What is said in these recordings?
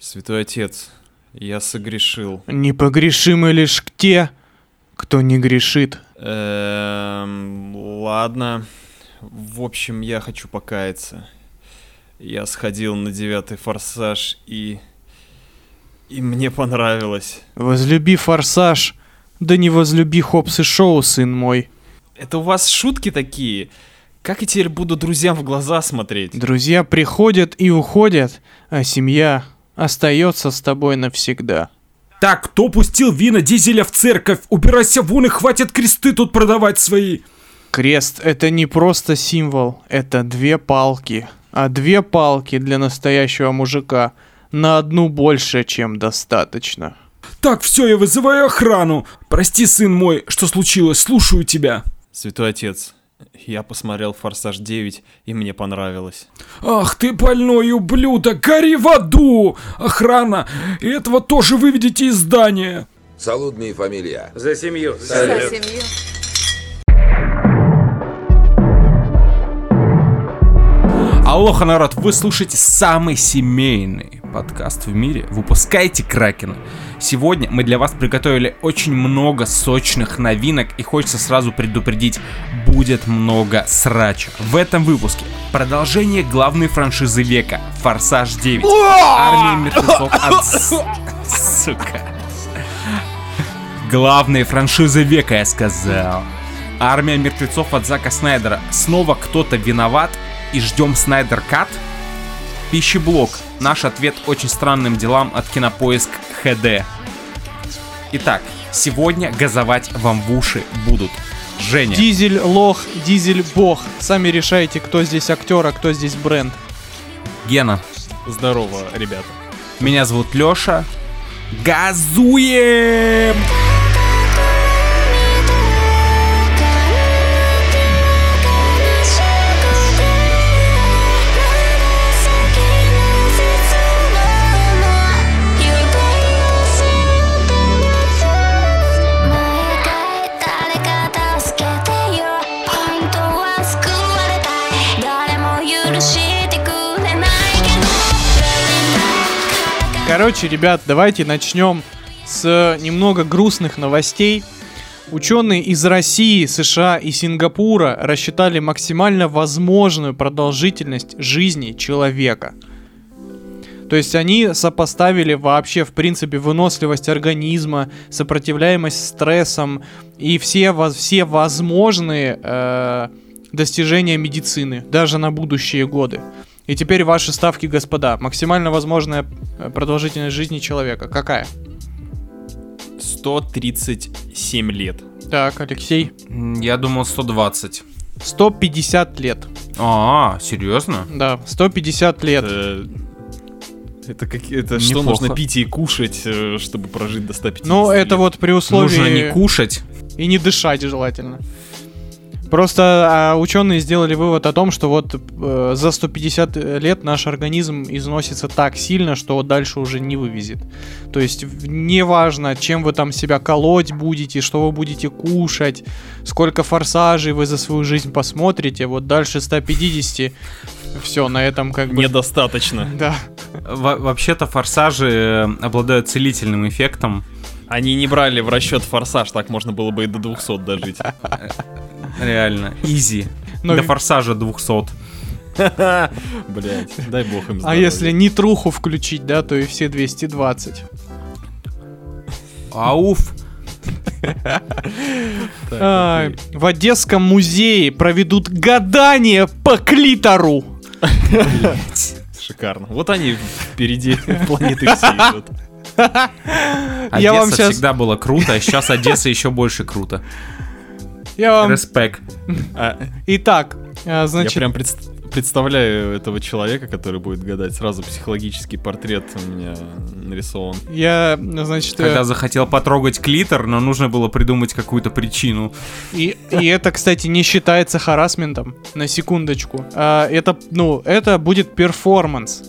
Святой Отец, я согрешил. Непогрешимы лишь те, кто не грешит. Эм, ладно. В общем, я хочу покаяться. Я сходил на девятый форсаж и... И мне понравилось. Возлюби форсаж, да не возлюби Хопс и Шоу, сын мой. Это у вас шутки такие? Как я теперь буду друзьям в глаза смотреть? Друзья приходят и уходят, а семья остается с тобой навсегда. Так, кто пустил вина дизеля в церковь? Убирайся вон и хватит кресты тут продавать свои. Крест — это не просто символ, это две палки. А две палки для настоящего мужика на одну больше, чем достаточно. Так, все, я вызываю охрану. Прости, сын мой, что случилось, слушаю тебя. Святой Отец, я посмотрел «Форсаж 9» и мне понравилось. Ах ты больной ублюдок, гори в аду! Охрана, и этого тоже выведите из здания. Салудная фамилия. За семью. За семью. Алоха, народ, вы слушаете самый семейный подкаст в мире. Выпускайте Кракена. Сегодня мы для вас приготовили очень много сочных новинок и хочется сразу предупредить, будет много срача. В этом выпуске продолжение главной франшизы века Форсаж 9. Армия мертвецов от... Сука. Главная франшиза века, я сказал. Армия мертвецов от Зака Снайдера. Снова кто-то виноват и ждем Снайдер Кат? Пищеблок. Наш ответ очень странным делам от Кинопоиск ХД. Итак, сегодня газовать вам в уши будут Женя, Дизель лох, дизель бог. Сами решайте, кто здесь актер, а кто здесь бренд. Гена, Здорово, ребята. меня зовут Лёша. Газуем! Короче, ребят, давайте начнем с немного грустных новостей. Ученые из России, США и Сингапура рассчитали максимально возможную продолжительность жизни человека. То есть они сопоставили вообще, в принципе, выносливость организма, сопротивляемость стрессам и все, все возможные э, достижения медицины, даже на будущие годы. И теперь ваши ставки, господа. Максимально возможная э, продолжительность жизни человека. Какая? 137 лет. Так, Алексей. Я думал 120. 150 лет. А, серьезно? Да, 150 лет. Это, это, как, это что Неплохо. нужно пить и кушать, э, чтобы прожить до 150 Ну, это лет? вот при условии... Нужно не кушать. И не дышать желательно. Просто а, ученые сделали вывод о том, что вот э, за 150 лет наш организм износится так сильно, что вот дальше уже не вывезет. То есть неважно, чем вы там себя колоть будете, что вы будете кушать, сколько форсажей вы за свою жизнь посмотрите, вот дальше 150 все, на этом как бы... Недостаточно. Да. Во- Вообще-то форсажи э, обладают целительным эффектом. Они не брали в расчет форсаж, так можно было бы и до 200 дожить. Реально. Изи. Но До форсажа 200. Блять, дай бог им А здоровья. если нитруху включить, да, то и все 220. Ауф. Окей. в Одесском музее проведут гадание по клитору. Шикарно. Вот они впереди планеты всей идут. Одесса Я вам щас- всегда было круто, а сейчас Одесса еще больше круто. Я вам... Респект. А, Итак, а, Я значит, прям предс- представляю этого человека, который будет гадать. Сразу психологический портрет у меня нарисован. я, значит, э, Когда захотел потрогать клитор, но нужно было придумать какую-то причину. и, и это, кстати, не считается харасментом, на секундочку. А, это, ну, это будет перформанс.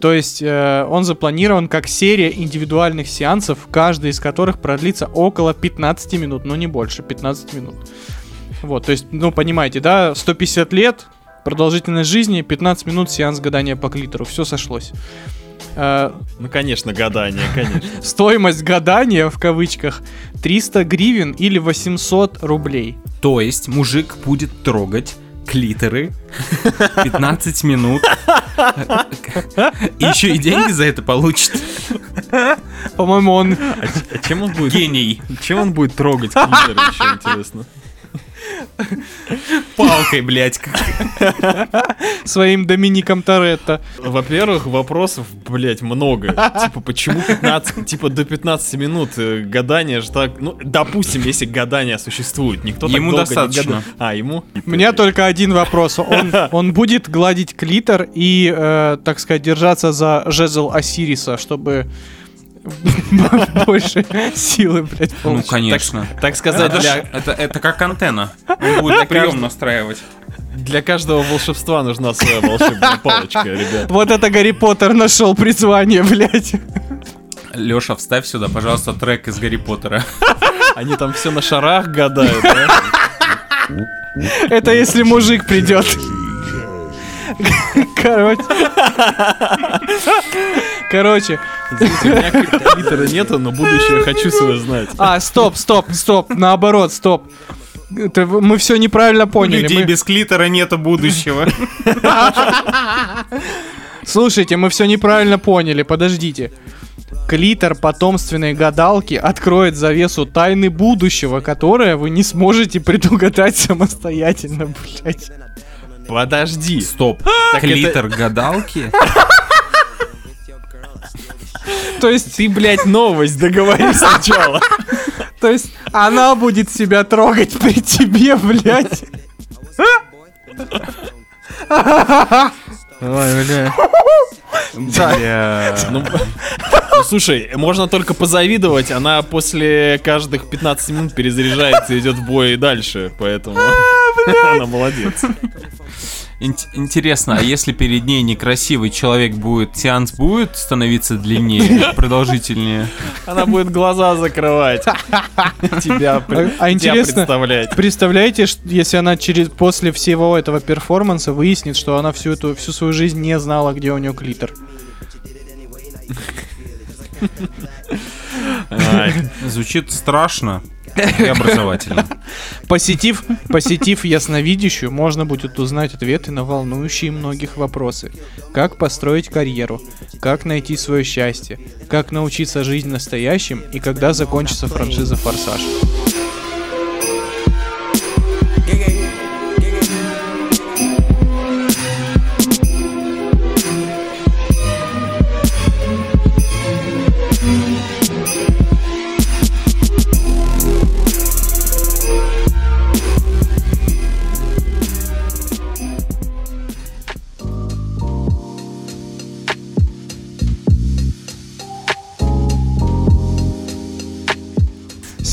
То есть э, он запланирован как серия индивидуальных сеансов, каждый из которых продлится около 15 минут, но не больше, 15 минут. Вот, то есть, ну, понимаете, да, 150 лет, продолжительность жизни, 15 минут сеанс гадания по клитору, все сошлось. Э, Ну, конечно, гадание, конечно. стоимость гадания, в кавычках, 300 гривен или 800 рублей. То есть мужик будет трогать клиторы 15 минут. И еще и деньги за это получит. По-моему, он А, а чем он будет? Гений. Чем он будет трогать клитор, еще интересно? Палкой, блядь. своим Домиником Торетто. Во-первых, вопросов, блять, много. Типа, почему 15, типа, до 15 минут э, гадание же так... Ну, допустим, если гадание существует, никто так Ему достаточно. гадает. А, ему? У меня только один вопрос. Он, он будет гладить клитор и, э, так сказать, держаться за жезл Осириса, чтобы больше силы, блядь, Ну, конечно. Так сказать, это как антенна. Он будет прием настраивать. для каждого волшебства нужна своя волшебная палочка, ребят. Вот это Гарри Поттер нашел призвание, блядь. Леша, вставь сюда, пожалуйста, трек из Гарри Поттера. Они там все на шарах гадают, да? Это если мужик придет. Короче. Короче. Извините, у меня нету, но будущее хочу свое знать. А, стоп, стоп, стоп. Наоборот, стоп. Это мы все неправильно У поняли. людей Мы- без клитора нету будущего. Слушайте, мы все неправильно поняли, подождите. Клитор потомственной гадалки откроет завесу тайны будущего, которое вы не сможете предугадать самостоятельно, блядь. Подожди. Стоп. Так это- Клитор гадалки? То есть, Ты, блядь, новость договори сначала. то есть, она будет себя трогать при тебе, блядь. Ой, бля. Ну, ну, слушай, можно только позавидовать, она после каждых 15 минут перезаряжается и идет в бой и дальше, поэтому она молодец. Ин- Интересно, а если перед ней некрасивый человек будет, сеанс будет становиться длиннее, продолжительнее? Она будет глаза закрывать. Тебя, А- а тебя интересно- представлять. Представляете, если она через после всего этого перформанса выяснит, что она всю эту всю свою жизнь не знала, где у нее клитор. Звучит страшно и образовательно. Посетив, посетив ясновидящую, можно будет узнать ответы на волнующие многих вопросы. Как построить карьеру, как найти свое счастье, как научиться жить настоящим и когда закончится франшиза «Форсаж».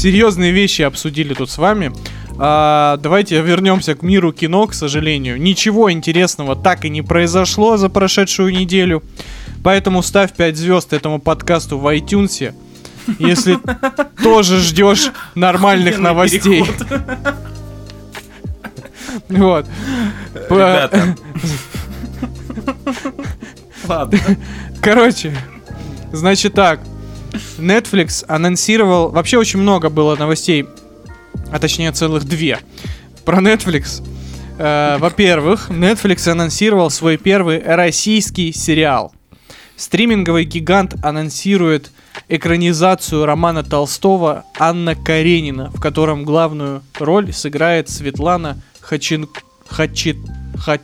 Серьезные вещи обсудили тут с вами. А, давайте вернемся к миру кино, к сожалению. Ничего интересного так и не произошло за прошедшую неделю. Поэтому ставь 5 звезд этому подкасту в iTunes. Если тоже ждешь нормальных новостей. Вот. Ребята. Ладно. Короче, значит так. Netflix анонсировал... Вообще очень много было новостей, а точнее целых две, про Netflix. Э, во-первых, Netflix анонсировал свой первый российский сериал. Стриминговый гигант анонсирует экранизацию романа Толстого «Анна Каренина», в котором главную роль сыграет Светлана Хачин... Хачи... Ха-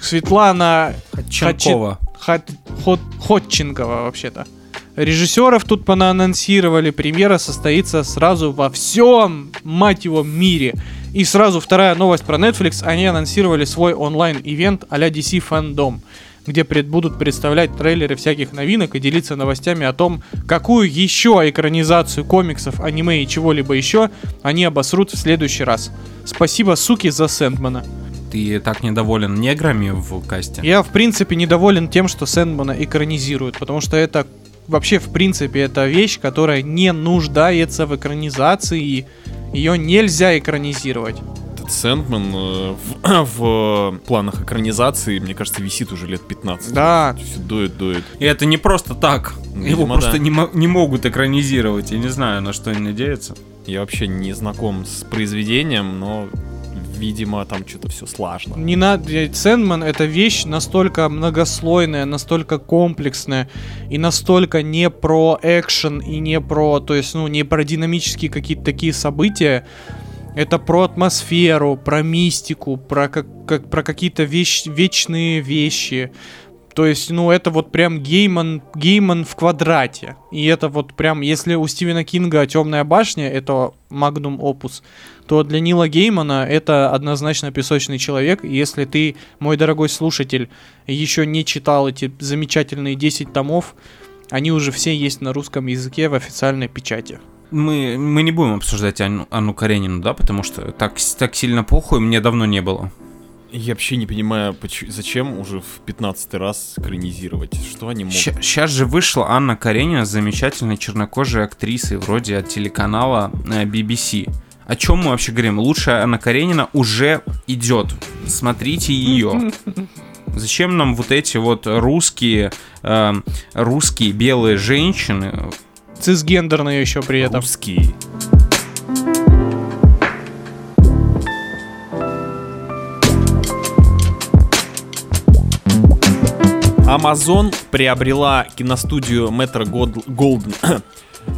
Светлана Чанкова. Хат- Хот- Ходченкова, вообще-то. Режиссеров тут понаанонсировали, премьера состоится сразу во всем, мать его, мире. И сразу вторая новость про Netflix, они анонсировали свой онлайн-ивент а-ля DC Fandom, где пред, будут представлять трейлеры всяких новинок и делиться новостями о том, какую еще экранизацию комиксов, аниме и чего-либо еще они обосрут в следующий раз. Спасибо, суки, за Сэндмана. Ты так недоволен неграми в касте? Я, в принципе, недоволен тем, что Сэндмана экранизируют, потому что это вообще, в принципе, это вещь, которая не нуждается в экранизации, и ее нельзя экранизировать. этот Сэндман э, в, в планах экранизации, мне кажется, висит уже лет 15. Да. Все дует, дует. И это не просто так. Ну, Его видимо, просто да. не, не могут экранизировать. Я не знаю, на что они надеются. Я вообще не знаком с произведением, но, видимо, там что-то все сложно. Не надо. Sandman это вещь настолько многослойная, настолько комплексная и настолько не про экшен и не про, то есть, ну, не про динамические какие-то такие события. Это про атмосферу, про мистику, про, как, как- про какие-то вещь, вечные вещи. То есть, ну, это вот прям Гейман, Гейман в квадрате. И это вот прям, если у Стивена Кинга Темная башня это magnum opus, то для Нила Геймана это однозначно песочный человек. И если ты, мой дорогой слушатель, еще не читал эти замечательные 10 томов, они уже все есть на русском языке в официальной печати. Мы, мы не будем обсуждать Анну, Анну Каренину, да, потому что так, так сильно похуй мне давно не было. Я вообще не понимаю, поч- зачем уже в 15 раз экранизировать. Что они могут? Сейчас же вышла Анна Каренина с замечательной чернокожей актрисой, вроде от телеканала э, BBC. О чем мы вообще говорим? Лучшая Анна Каренина уже идет. Смотрите ее. Зачем нам вот эти вот русские, э, русские белые женщины? Цисгендерные еще при этом. Русский. Amazon приобрела киностудию Metro Gold- Golden.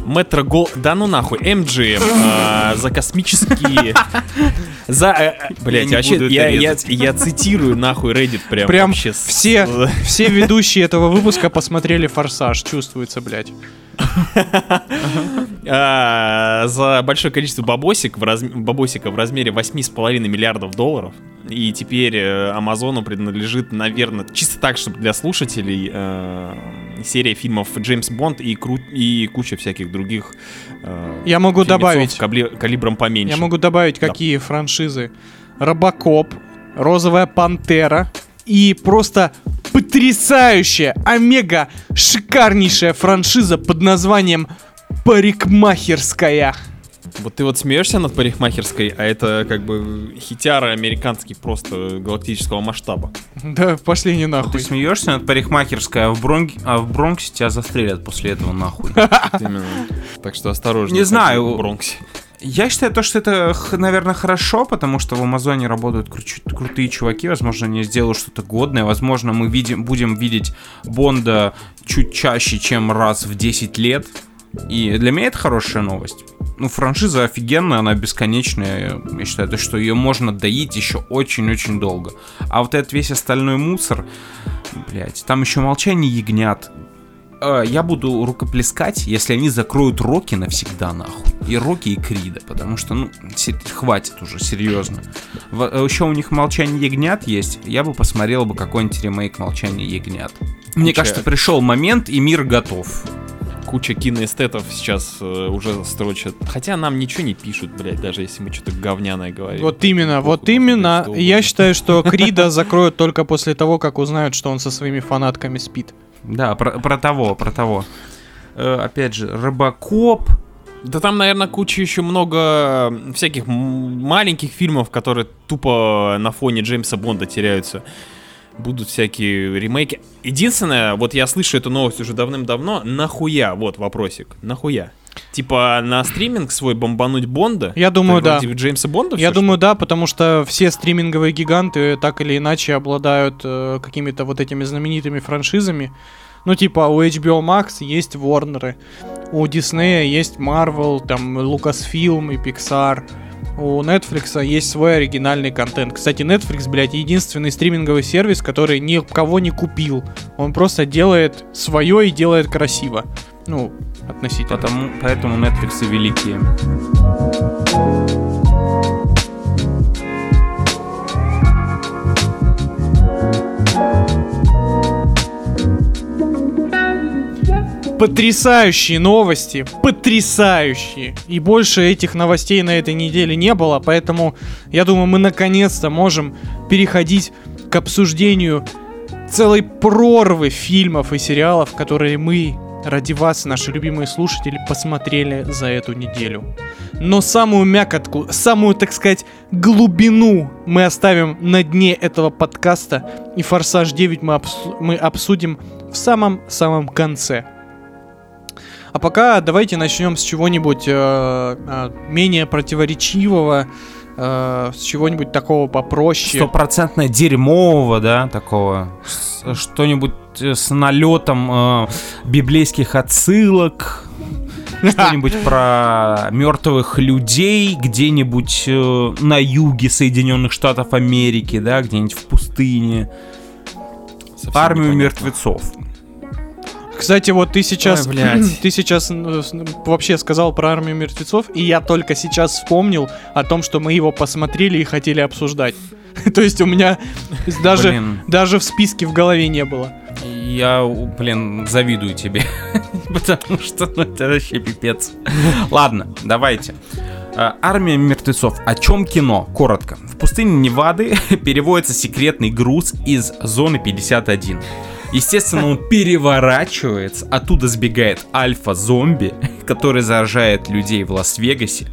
Metro Гол... Да ну нахуй, MGM а, за космические... За... э, Блять, не вообще, буду это я, я, я цитирую нахуй Reddit прям, Прям вообще с- все, все ведущие этого выпуска посмотрели «Форсаж», чувствуется, блядь. А, за большое количество бабосик в разм- бабосика в размере 8,5 миллиардов долларов. И теперь э, Амазону принадлежит, наверное, чисто так, чтобы для слушателей, э, серия фильмов Джеймс Бонд и, кру- и куча всяких других э, Я могу добавить. кабли- калибром поменьше. Я могу добавить, Да. какие франшизы. Робокоп, Розовая Пантера и просто потрясающая, омега шикарнейшая франшиза под названием Парикмахерская. Вот ты вот смеешься над парикмахерской, а это как бы хитяра американский просто галактического масштаба. Да, пошли не Ты нахуй. смеешься над парикмахерской, а в, Бронг- а в Бронксе тебя застрелят после этого нахуй. Вот. Так что осторожно. Не знаю. в Бронксе. Я считаю то, что это, наверное, хорошо, потому что в Амазоне работают кру- крутые чуваки, возможно, они сделают что-то годное, возможно, мы видим, будем видеть Бонда чуть чаще, чем раз в 10 лет, и для меня это хорошая новость. Ну, франшиза офигенная, она бесконечная, я считаю, то, что ее можно доить еще очень-очень долго. А вот этот весь остальной мусор, блять, там еще молчание ягнят, Э, я буду рукоплескать, если они закроют Рокки навсегда, нахуй. И Рокки, и Крида, потому что, ну, хватит уже, серьезно. еще у них «Молчание ягнят» есть, я бы посмотрел бы какой-нибудь ремейк «Молчание ягнят». Мне Куча- кажется, пришел момент, и мир готов. Куча киноэстетов сейчас э, уже строчат. Хотя нам ничего не пишут, блядь, даже если мы что-то говняное говорим. Вот именно, Похуй, вот именно. Я считаю, что Крида закроют только после того, как узнают, что он со своими фанатками спит. Да, про, про того, про того. Э, опять же, Робокоп. Да там, наверное, куча еще много всяких маленьких фильмов, которые тупо на фоне Джеймса Бонда теряются. Будут всякие ремейки. Единственное, вот я слышу эту новость уже давным-давно, нахуя, вот вопросик, нахуя? Типа на стриминг свой бомбануть Бонда? Я думаю, да. вроде Джеймса Бонда Я думаю, да, потому что все стриминговые гиганты так или иначе обладают э, какими-то вот этими знаменитыми франшизами. Ну, типа, у HBO Max есть Warner, у Disney есть Marvel, там, Lucasfilm и Pixar. У Netflix есть свой оригинальный контент. Кстати, Netflix, блядь, единственный стриминговый сервис, который никого не купил. Он просто делает свое и делает красиво. Ну, относительно. Потому, поэтому Netflix и великие. Потрясающие новости, потрясающие. И больше этих новостей на этой неделе не было, поэтому я думаю, мы наконец-то можем переходить к обсуждению целой прорвы фильмов и сериалов, которые мы ради вас, наши любимые слушатели, посмотрели за эту неделю. Но самую мякотку, самую, так сказать, глубину мы оставим на дне этого подкаста. И «Форсаж 9» мы, обсу- мы обсудим в самом-самом конце. А пока давайте начнем с чего-нибудь э, э, менее противоречивого, э, с чего-нибудь такого попроще. Стопроцентно дерьмового, да, такого. Что-нибудь э, с налетом э, библейских отсылок. Что-нибудь про мертвых людей где-нибудь э, на юге Соединенных Штатов Америки, да, где-нибудь в пустыне. Совсем Армию непонятно. мертвецов. Кстати, вот ты сейчас, Ой, блядь. ты сейчас вообще сказал про армию мертвецов, и я только сейчас вспомнил о том, что мы его посмотрели и хотели обсуждать. То есть у меня даже, Блин. даже в списке в голове не было. Я, блин, завидую тебе. Потому что ну, это вообще пипец. Ладно, давайте. А, Армия мертвецов. О чем кино? Коротко. В пустыне Невады переводится секретный груз из зоны 51. Естественно, он переворачивается, оттуда сбегает альфа-зомби, который заражает людей в Лас-Вегасе,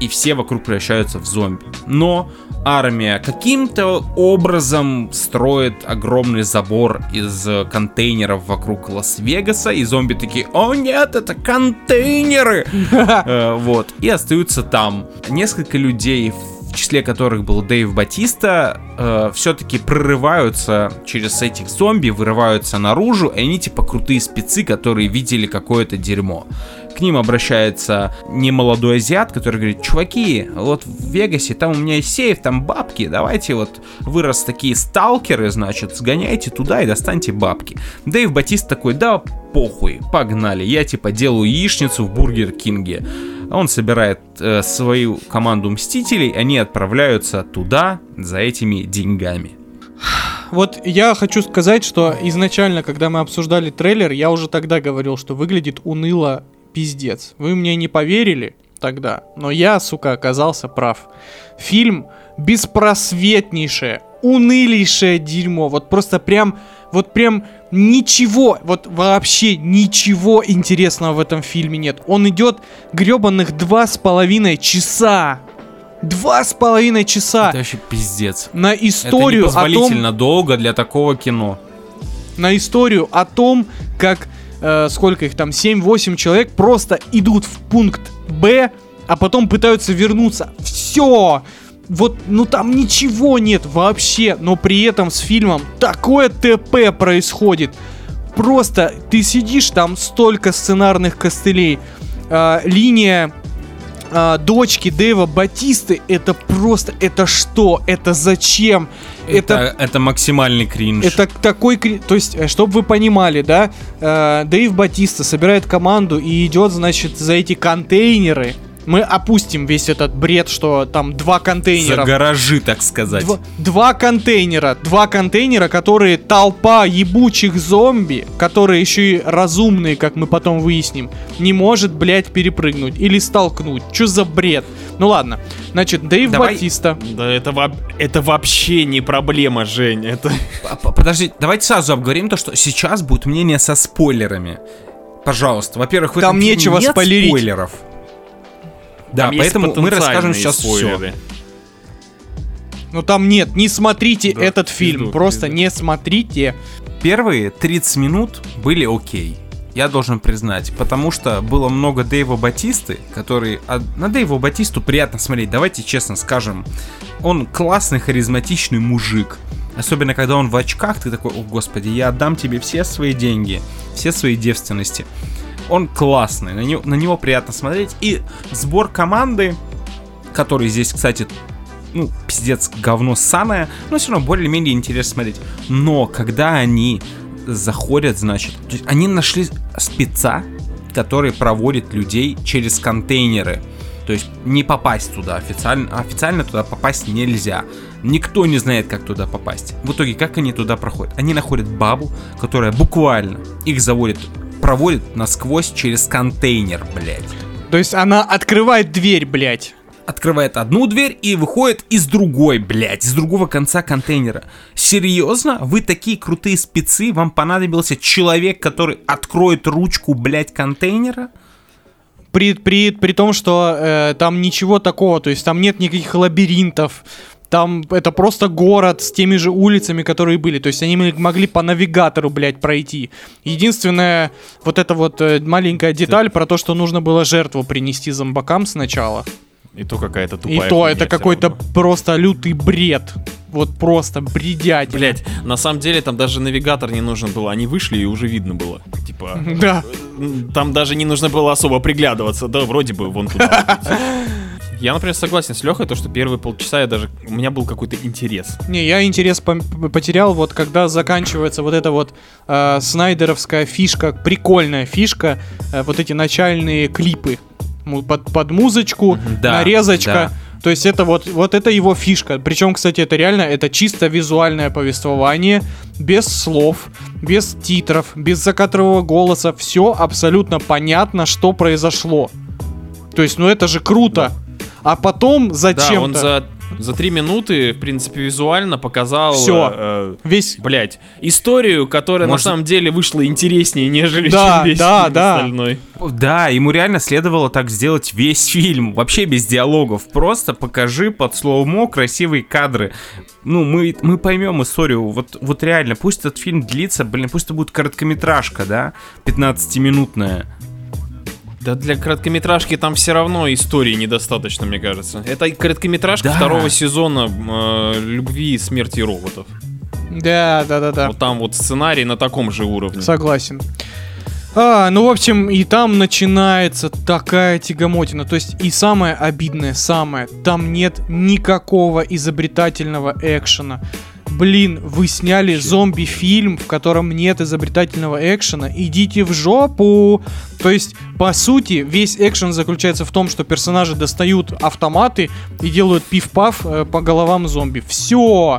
и все вокруг превращаются в зомби. Но армия каким-то образом строит огромный забор из контейнеров вокруг Лас-Вегаса, и зомби такие, о нет, это контейнеры! Э, Вот, и остаются там. Несколько людей, в числе которых был Дэйв Батиста, все-таки прорываются через этих зомби, вырываются наружу, и они типа крутые спецы, которые видели какое-то дерьмо. К ним обращается немолодой азиат, который говорит, чуваки, вот в Вегасе, там у меня есть сейф, там бабки, давайте вот вы раз такие сталкеры, значит, сгоняйте туда и достаньте бабки. Дэйв Батиста такой, да похуй, погнали, я типа делаю яичницу в Бургер Кинге. Он собирает э, свою команду мстителей, они отправляются туда за этими деньгами. Вот я хочу сказать, что изначально, когда мы обсуждали трейлер, я уже тогда говорил, что выглядит уныло пиздец. Вы мне не поверили тогда, но я, сука, оказался прав. Фильм беспросветнейшее, унылейшее дерьмо. Вот просто прям, вот прям ничего, вот вообще ничего интересного в этом фильме нет. Он идет гребаных два с половиной часа. Два с половиной часа Это вообще пиздец. на Это историю о том, непозволительно долго для такого кино. на историю о том, как э, сколько их там, 7-8 человек просто идут в пункт Б, а потом пытаются вернуться. Все! Вот, ну там ничего нет вообще, но при этом с фильмом такое ТП происходит. Просто ты сидишь, там столько сценарных костылей. Э, линия э, дочки Дэйва Батисты, это просто, это что? Это зачем? Это, это максимальный кринж. Это такой, кри- то есть, чтобы вы понимали, да, э, Дэйв Батиста собирает команду и идет, значит, за эти контейнеры. Мы опустим весь этот бред, что там два За контейнера. гаражи, так сказать. Два, два контейнера, два контейнера, которые толпа ебучих зомби, которые еще и разумные, как мы потом выясним, не может, блядь, перепрыгнуть или столкнуть. Че за бред? Ну ладно, значит, Дэйв Давай. Батиста. Да это, во- это вообще не проблема, Жень. Это... Подожди, давайте сразу обговорим то, что сейчас будет мнение со спойлерами. Пожалуйста. Во-первых, в Там этом нечего нет спойлерить. спойлеров. Да, Там есть поэтому мы расскажем сейчас все. спойлеры. Ну там нет, не смотрите Да, этот пизду, фильм, просто пизду. не смотрите. Первые 30 минут были окей. Я должен признать, потому что было много Дэйва Батисты, который... а на Дэйва Батисту приятно смотреть, давайте честно скажем. Он классный, харизматичный мужик. Особенно, когда он в очках, ты такой, о господи, я отдам тебе все свои деньги, все свои девственности. Он классный, на него, на него приятно смотреть. И сбор команды, который здесь, кстати, ну, пиздец, говно ссаное, но все равно более-менее интересно смотреть. Но когда они заходят, значит, они нашли спеца, который проводит людей через контейнеры. То есть не попасть туда официально, официально туда попасть нельзя. Никто не знает, как туда попасть. В итоге, как они туда проходят? Они находят бабу, которая буквально их заводит, проводит насквозь через контейнер, блядь. То есть она открывает дверь, блядь. открывает одну дверь и выходит из другой, блядь, из другого конца контейнера. Серьезно? Вы такие крутые спецы? Вам понадобился человек, который откроет ручку, блядь, контейнера? При, при, при том, что э, там ничего такого, то есть там нет никаких лабиринтов, там это просто город с теми же улицами, которые были. То есть они могли по навигатору, блядь, пройти. Единственная вот эта вот э, маленькая деталь про то, что нужно было жертву принести зомбакам сначала. И то какая-то тупая И то это какой-то просто лютый бред. Вот просто бредятина. Блять, на самом деле там даже навигатор не нужен был. Они вышли и уже видно было. Типа, Да. там даже не нужно было особо приглядываться. Да, вроде бы вон туда. Я, например, согласен с Лехой, то, что первые полчаса я даже... У меня был какой-то интерес. Не, я интерес пом- потерял, вот когда заканчивается вот эта вот э, снайдеровская фишка, прикольная фишка, э, вот эти начальные клипы под, под музычку, да, нарезочка. То есть это вот, вот это его фишка. Причем, кстати, это реально, это чисто визуальное повествование, без слов, без титров, без закадрового голоса. Все абсолютно понятно, что произошло. То есть, ну это же круто. А потом Да, зачем-то... он за, за три минуты, в принципе, визуально показал... Всё. э, Весь Блять, историю, которая Может- на самом деле вышла интереснее, нежели Да, чем весь да, фильм да. остальной. Да, ему реально следовало так сделать весь фильм, вообще без диалогов. Просто покажи под слоумо красивые кадры. Ну, мы, мы поймем историю. Вот, вот реально, пусть этот фильм длится, блин, пусть это будет короткометражка, да, 15-минутная. Да для короткометражки там все равно истории недостаточно, мне кажется. Это короткометражка Да. второго сезона э, «Любви и смерти роботов». Да, да, да, да. Вот там вот сценарий на таком же уровне. Согласен. А, ну, в общем, и там начинается такая тягомотина. То есть, и самое обидное, самое, там нет никакого изобретательного экшена. Блин, вы сняли зомби-фильм, в котором нет изобретательного экшена. Идите в жопу. То есть, по сути, весь экшен заключается в том, что персонажи достают автоматы и делают пиф-паф э, по головам зомби. Все.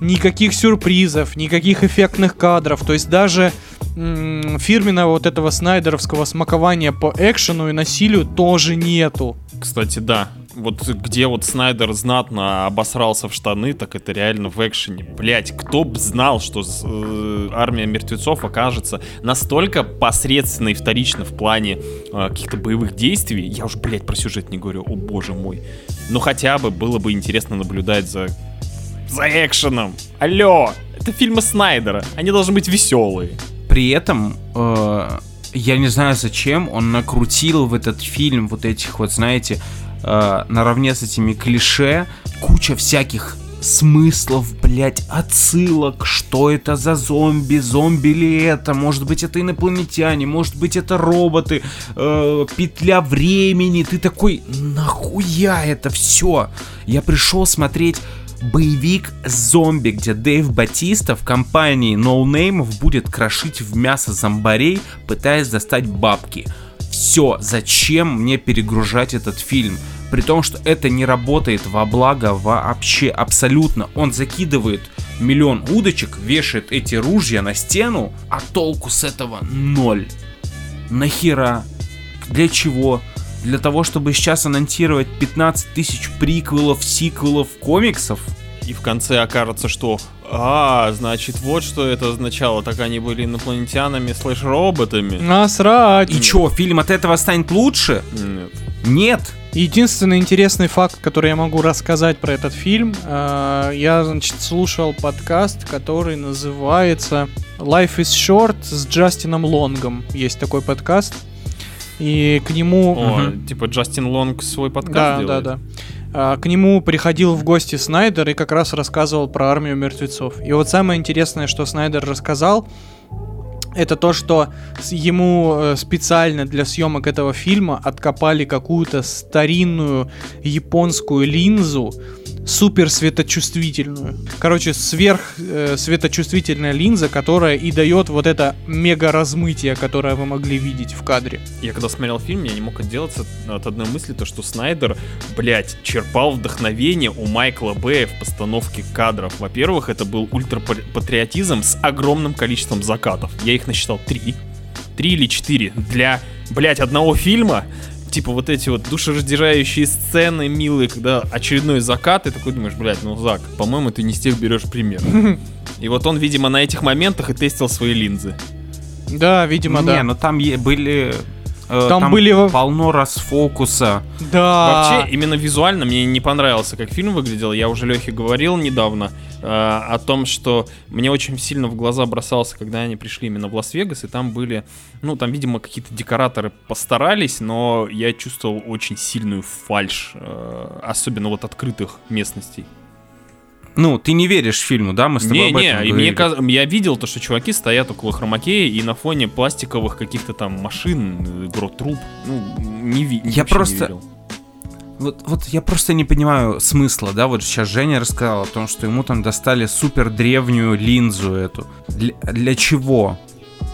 Никаких сюрпризов, никаких эффектных кадров. То есть даже фирменного вот этого снайдеровского смакования по экшену и насилию тоже нету. Кстати, да. Вот где вот Снайдер знатно обосрался в штаны, так это реально в экшене. Блять, кто б знал, что э, армия мертвецов окажется настолько посредственной вторично в плане э, каких-то боевых действий. Я уж, блять, про сюжет не говорю, о боже мой. Но хотя бы было бы интересно наблюдать за за экшеном. Алло, это фильмы Снайдера. Они должны быть веселые. При этом, э, я не знаю зачем, он накрутил в этот фильм вот этих вот, знаете, э, наравне с этими клише, куча всяких смыслов, блять, отсылок, что это за зомби, зомби ли это, может быть это инопланетяне, может быть это роботы, э, петля времени, ты такой, нахуя это все? Я пришел смотреть боевик зомби, где Дэйв Батиста в компании ноунеймов будет крошить в мясо зомбарей, пытаясь достать бабки. Все, зачем мне перегружать этот фильм? При том, что это не работает во благо вообще абсолютно. Он закидывает миллион удочек, вешает эти ружья на стену, а толку с этого ноль. Нахера? Для чего? Для того, чтобы сейчас анонсировать 15 тысяч приквелов, сиквелов, комиксов? И в конце окажется, что а, значит, вот что это означало. Так они были инопланетянами слэш-роботами. Насрать. И чё, фильм от этого станет лучше? Нет. Нет. Единственный интересный факт, который я могу рассказать про этот фильм, э, я, значит, слушал подкаст, который называется Life is Short с Джастином Лонгом. Есть такой подкаст. И к нему... О, типа Джастин Лонг свой подкаст Да, делает? да, да. А, К нему приходил в гости Снайдер и как раз рассказывал про армию мертвецов. И вот самое интересное, что Снайдер рассказал, это то, что ему э, специально для съемок этого фильма откопали какую-то старинную японскую линзу, супер светочувствительную. Короче, сверх э, светочувствительная линза, которая и дает вот это мега размытие, которое вы могли видеть в кадре. Я когда смотрел фильм, я не мог отделаться от одной мысли, то что Снайдер, блядь, черпал вдохновение у Майкла Бэя в постановке кадров. Во-первых, это был ультрапатриотизм с огромным количеством закатов. Я их насчитал три. Три или четыре. Для, блядь, одного фильма типа вот эти вот душераздирающие сцены милые, когда очередной закат, и такой думаешь, блядь, ну Зак, по-моему, ты не с тех берешь пример. И вот он, видимо, на этих моментах и тестил свои линзы. Да, видимо, Не, да. ну там е- были... э, Там были во- полно расфокуса. Да. Вообще, именно визуально мне не понравился, как фильм выглядел. Я уже Лехе говорил недавно э, о том, что мне очень сильно в глаза бросался, когда они пришли именно в Лас-Вегас, и там были, ну, там, видимо, какие-то декораторы постарались, но я чувствовал очень сильную фальш, особенно вот открытых местностей. Ну, ты не веришь фильму, да? Мы с тобой Не, об этом не, и говорили. мне каз- я видел то, что чуваки стоят около хромакея и на фоне пластиковых каких-то там машин, э, грот труб, ну, не ви- Я вообще не просто- верил. Вот, вот я просто не понимаю смысла, да, вот сейчас Женя рассказал о том, что ему там достали супер древнюю линзу эту. Для, для чего?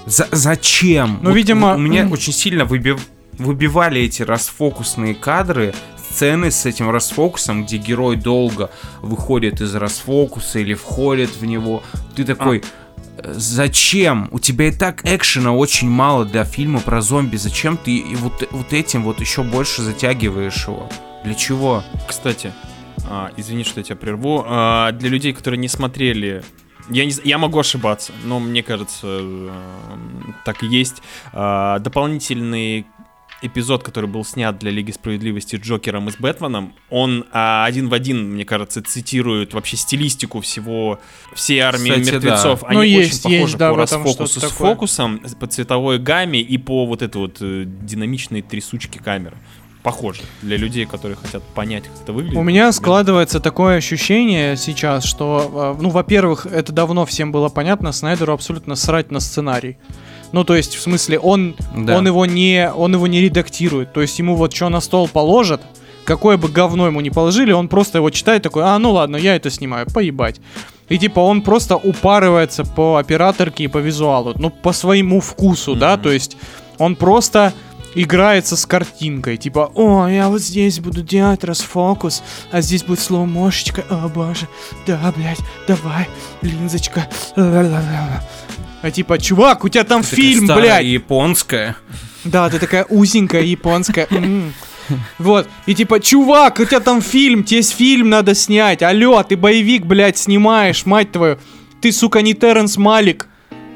За- зачем? Ну, Вот- видимо, вот у меня очень сильно выбив- выбивали эти расфокусные кадры, сцены с этим расфокусом, где герой долго выходит из расфокуса или входит в него. Ты такой... «Э, Зачем? У тебя и так экшена очень мало для фильма про зомби. Зачем ты вот, вот этим вот еще больше затягиваешь его? Для чего? Кстати, а, извини, что я тебя прерву. А, для людей, которые не смотрели, я, не, я могу ошибаться, но мне кажется, э, так и есть. А, дополнительный эпизод, который был снят для Лиги Справедливости Джокером и с Бэтменом, он а, один в один, мне кажется, цитирует вообще стилистику всего, всей армии Кстати, мертвецов. да. Они Ну, очень есть, похожи есть, да, по расфокусу с такое. фокусом, по цветовой гамме и по вот этой вот э, динамичной трясучке камеры. Похоже. Для людей, которые хотят понять, как это выглядит. У меня складывается такое ощущение сейчас, что, э, ну, во-первых, это давно всем было понятно, Снайдеру абсолютно срать на сценарий. Ну, то есть, в смысле, он, Да. он, его не, он его не редактирует. То есть, ему вот что на стол положат, какое бы говно ему не положили, он просто его читает такой, а, ну ладно, я это снимаю, поебать. И типа он просто упарывается по операторке и по визуалу, ну, по своему вкусу, да, Мгм. то есть он просто играется с картинкой, типа, о, я вот здесь буду делать расфокус, а здесь будет слоумошечка, о боже, да, блядь, давай, линзочка, ла-ла-ла-ла». А типа, чувак, у тебя там Такая фильм, старая блядь, японская. да, ты такая узенькая, японская. Вот, и типа, чувак, у тебя там фильм, тебе фильм надо снять. Алло, ты боевик, блядь, снимаешь, мать твою. Ты, сука, не Терренс Малик.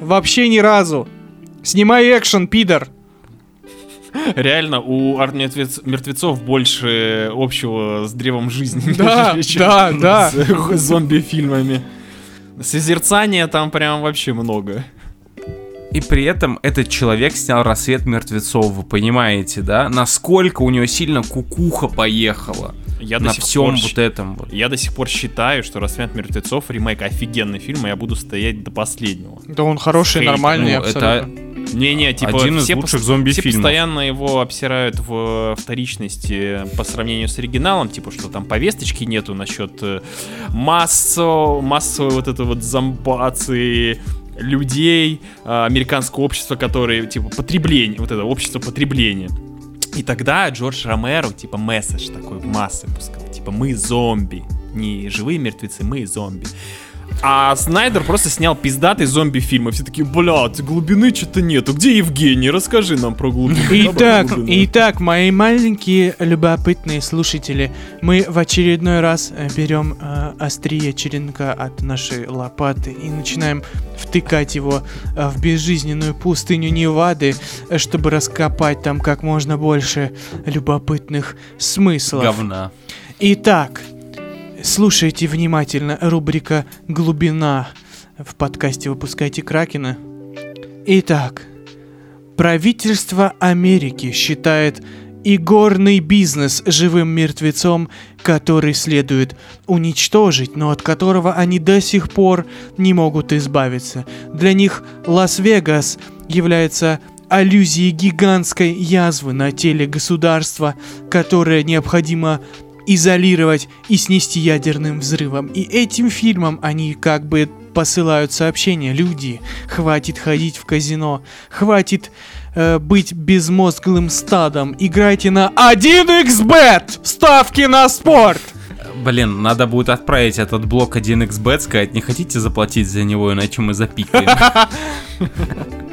Вообще ни разу. Снимай экшен, пидор. Реально, у арт мертвец- мертвецов больше общего с древом жизни. Да, чем да, да. С зомби-фильмами. Созерцания там прям вообще много. И при этом этот человек снял «Рассвет мертвецов», вы понимаете, да? Насколько у него сильно кукуха поехала Я на всем пор вот этом вот. Я до сих пор считаю, что «Рассвет мертвецов» ремейк офигенный фильм, и я буду стоять до последнего. Да он хороший, Хейт, нормальный, ну, это- абсолютно. Не-не, типа Один из все, лучших зомби-фильмов. все постоянно его обсирают в вторичности по сравнению с оригиналом, типа что там повесточки нету насчет э, массо, массовой вот этой вот зомбации людей, э, американского общества, которые, типа, потребление, вот это общество потребления. И тогда Джордж Ромеро, типа, месседж такой в массы пускал, типа, мы зомби, не живые мертвецы, мы зомби. А Снайдер просто снял пиздатый зомби-фильм, и все такие, блядь, глубины что-то нету. Где Евгений? Расскажи нам про глубину. Итак, глубину». итак, мои маленькие любопытные слушатели, мы в очередной раз э, берем э, острие черенка от нашей лопаты и начинаем втыкать его э, в безжизненную пустыню Невады, э, чтобы раскопать там как можно больше любопытных смыслов. Говна. Итак, слушайте внимательно рубрика «Глубина» в подкасте «Выпускайте Кракена». Итак, правительство Америки считает игорный бизнес живым мертвецом, который следует уничтожить, но от которого они до сих пор не могут избавиться. Для них Лас-Вегас является аллюзией гигантской язвы на теле государства, которое необходимо изолировать и снести ядерным взрывом. И этим фильмом они как бы посылают сообщение. Люди, хватит ходить в казино, хватит э, быть безмозглым стадом. Играйте на 1xbet! Ставки на спорт! Блин, надо будет отправить этот блок 1xbet, сказать, не хотите заплатить за него, иначе мы запикаем.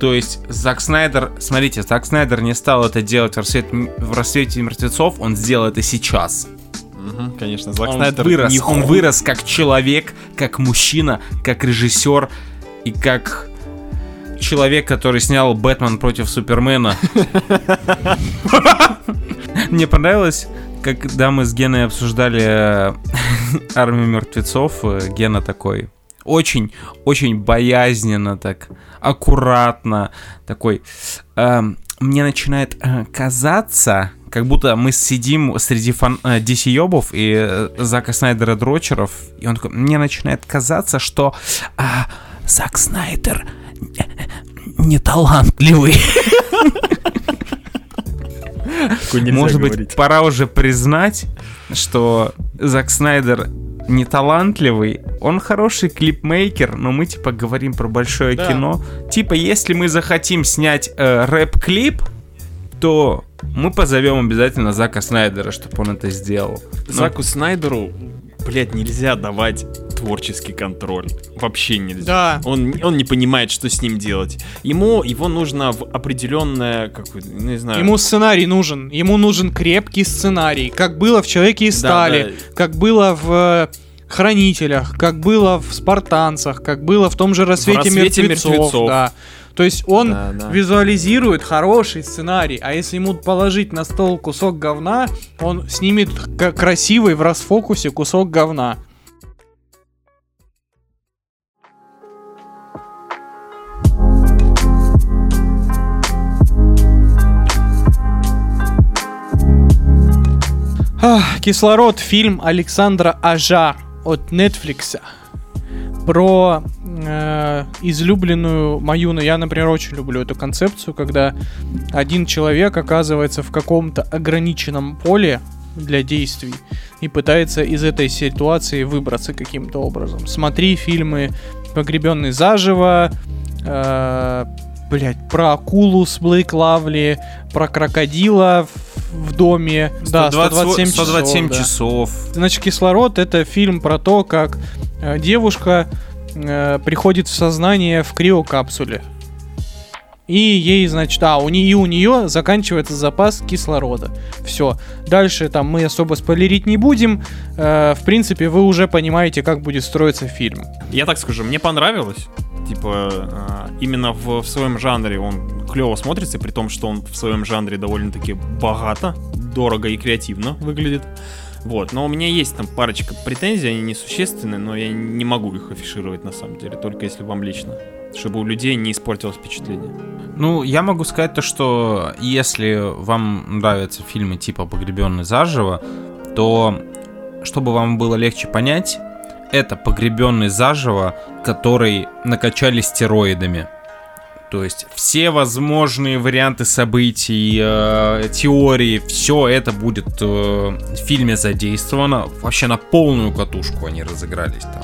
То есть Зак Снайдер, смотрите, Зак Снайдер не стал это делать в, рассвет, в рассвете мертвецов, он сделал это сейчас. Мгм, конечно, Зак Он Снайдер вырос, не он вырос как человек, как мужчина, как режиссер и как человек, который снял Бэтмен против Супермена. Мне понравилось, когда мы с Геной обсуждали э, армию мертвецов, э, Гена такой очень, очень боязненно так, аккуратно такой. эм, мне начинает э, казаться, как будто мы сидим среди фан- э, DC-ёбов и э, Зака Снайдера дрочеров, и он такой, мне начинает казаться, что а, Зак Снайдер не талантливый. Такое нельзя Может быть, говорить. пора уже признать, что Зак Снайдер не талантливый, он хороший клипмейкер, но мы типа говорим про большое Да. кино. Типа, если мы захотим снять э, рэп-клип, то мы позовем обязательно Зака Снайдера, чтобы он это сделал. Ну, Заку Снайдеру, блядь, нельзя давать творческий контроль. Вообще нельзя. Да. Он, он не понимает, что с ним делать. Ему его нужно в определенное, как не знаю. Ему сценарий нужен. Ему нужен крепкий сценарий. Как было в Человеке Да, стали, да. как было в э, Хранителях, как было в Спартанцах, как было в том же Рассвете, «Рассвете мертвецов. мертвецов». Да. То есть он Да, да. визуализирует хороший сценарий, а если ему положить на стол кусок говна, он снимет красивый в расфокусе кусок говна. Ах, Кислород, фильм Александра Ажа от Netflix про э, излюбленную мою, ну я, например, очень люблю эту концепцию, когда один человек оказывается в каком-то ограниченном поле для действий и пытается из этой ситуации выбраться каким-то образом. Смотри фильмы «Погребенный заживо», э, блядь, про акулу с Блейк Лавли, про крокодила в, доме. да, 127 часов. 127 да. часов. Значит, кислород это фильм про то, как э, девушка э, приходит в сознание в криокапсуле. И ей, значит, а, у нее, у нее заканчивается запас кислорода. Все. Дальше там мы особо спойлерить не будем. Э, в принципе, вы уже понимаете, как будет строиться фильм. Я так скажу, мне понравилось. Типа, а, именно в, в своем жанре он клево смотрится, при том, что он в своем жанре довольно-таки богато, дорого и креативно выглядит. Вот, но у меня есть там парочка претензий, они несущественные, но я не могу их афишировать на самом деле, только если вам лично, чтобы у людей не испортилось впечатление. Ну, я могу сказать то, что если вам нравятся фильмы типа «Погребенный заживо», то, чтобы вам было легче понять, это «Погребенный заживо», который накачали стероидами. То есть все возможные варианты событий, э, теории, все это будет э, в фильме задействовано. Вообще на полную катушку они разыгрались там.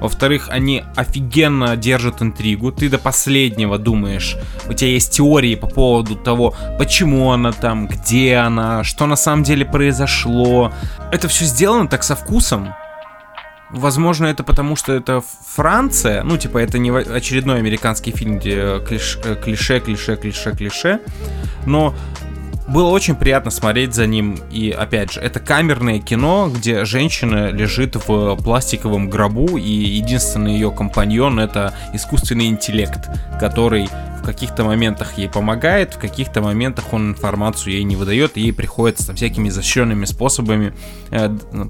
Во-вторых, они офигенно держат интригу. Ты до последнего думаешь, у тебя есть теории по поводу того, почему она там, где она, что на самом деле произошло. Это все сделано так со вкусом. Возможно, это потому, что это Франция. Ну, типа, это не очередной американский фильм, где клиш- э, клише, клише, клише, клише. Но было очень приятно смотреть за ним. И опять же, это камерное кино, где женщина лежит в пластиковом гробу, и единственный ее компаньон это искусственный интеллект, который в каких-то моментах ей помогает, в каких-то моментах он информацию ей не выдает, и ей приходится всякими изощренными способами э,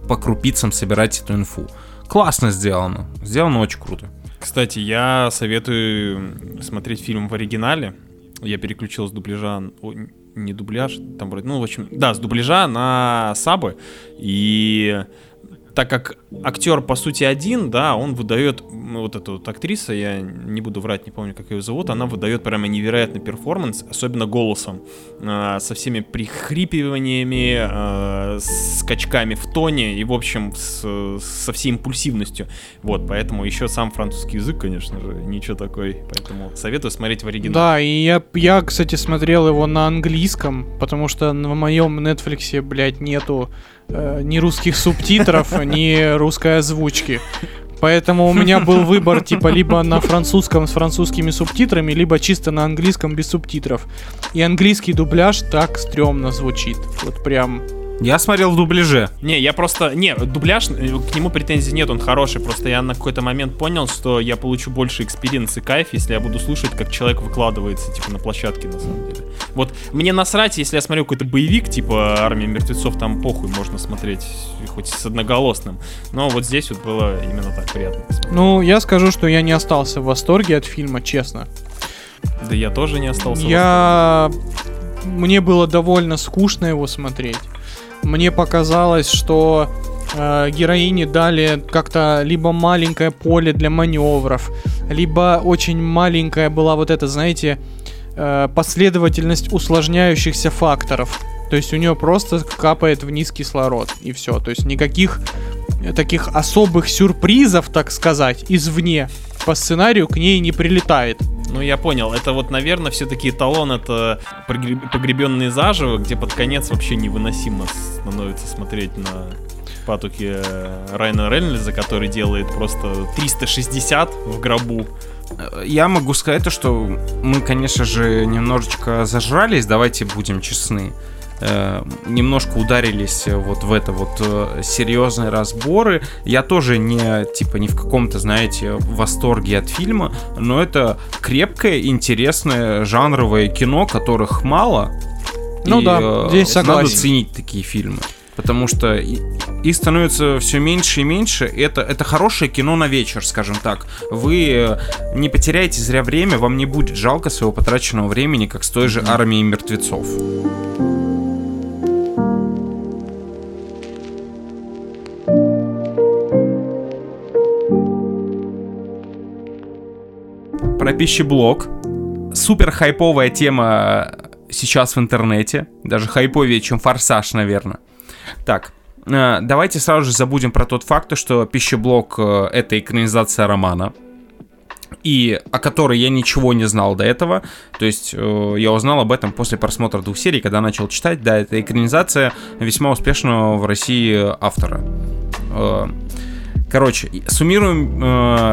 по крупицам собирать эту инфу. Классно сделано. Сделано очень круто. Кстати, я советую смотреть фильм в оригинале. Я переключил с дубляжа, не дубляж, там вроде, ну, в общем, да, с дубляжа на сабы. И так как актер, по сути, один, да, он выдает, ну, вот эта вот актриса, я не буду врать, не помню, как ее зовут, она выдает прямо невероятный перформанс, особенно голосом, а, со всеми прихрипиваниями, а, скачками в тоне и, в общем, с- со всей импульсивностью. Вот, поэтому еще сам французский язык, конечно же, ничего такой, поэтому советую смотреть в оригинале. Да, и я, я, кстати, смотрел его на английском, потому что на моем Netflix, блядь, нету э, ни русских субтитров, ни русской озвучки. Поэтому у меня был выбор типа либо на французском с французскими субтитрами, либо чисто на английском без субтитров. И английский дубляж так стрёмно звучит. Вот прям Я смотрел в дубляже. Не, я просто... Не, дубляж, э, к нему претензий нет, он хороший. Просто я на какой-то момент понял, что я получу больше experience и кайф, если я буду слушать, как человек выкладывается, типа, на площадке, на самом деле. Вот, мне насрать, если я смотрю какой-то боевик, типа «Армия мертвецов», там похуй, можно смотреть хоть с одноголосным. Но вот здесь вот было именно так приятно посмотреть. Ну, я скажу, что я не остался в восторге от фильма, честно. Да я тоже не остался. в Я... Мне было довольно скучно его смотреть. Мне показалось, что э, героине дали как-то либо маленькое поле для маневров, либо очень маленькая была вот эта, знаете, э, последовательность усложняющихся факторов. То есть у нее просто капает вниз кислород и все. То есть никаких таких особых сюрпризов, так сказать, извне по сценарию к ней не прилетает. Ну, я понял. Это вот, наверное, все-таки эталон это погреб- погребенные заживо, где под конец вообще невыносимо становится смотреть на патуки э, Райана Рейнольдса, который делает просто 360 в гробу. Э, Я могу сказать то, что мы, конечно же, немножечко зажрались, давайте будем честны. Э, немножко ударились вот в это вот э, серьезные разборы. Я тоже не типа не в каком-то, знаете, восторге от фильма, но это крепкое, интересное жанровое кино, которых мало. Ну И, да, э, здесь Надо согласен. ценить такие фильмы. Потому что их становится все меньше и меньше. Это, это хорошее кино на вечер, скажем так. Вы не потеряете зря время, вам не будет жалко своего потраченного времени, как с той же армией мертвецов. Про пищеблок. Супер хайповая тема сейчас в интернете. Даже хайповее, чем форсаж, наверное. Так, э, давайте сразу же забудем про тот факт, что пищеблок э, это экранизация романа. И о которой я ничего не знал до этого. То есть э, я узнал об этом после просмотра двух серий, когда начал читать. Да, это экранизация весьма успешного в России автора. Э, короче, суммируем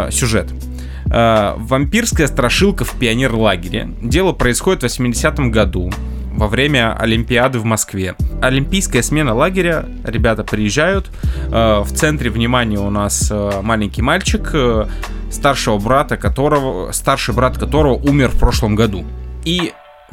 э, сюжет. Э, вампирская страшилка в пионерлагере. Дело происходит в 80-м году во время Олимпиады в Москве. Олимпийская смена лагеря, ребята приезжают. Э, в центре внимания у нас э, маленький мальчик, старшего брата которого, старший брат которого умер в прошлом году. И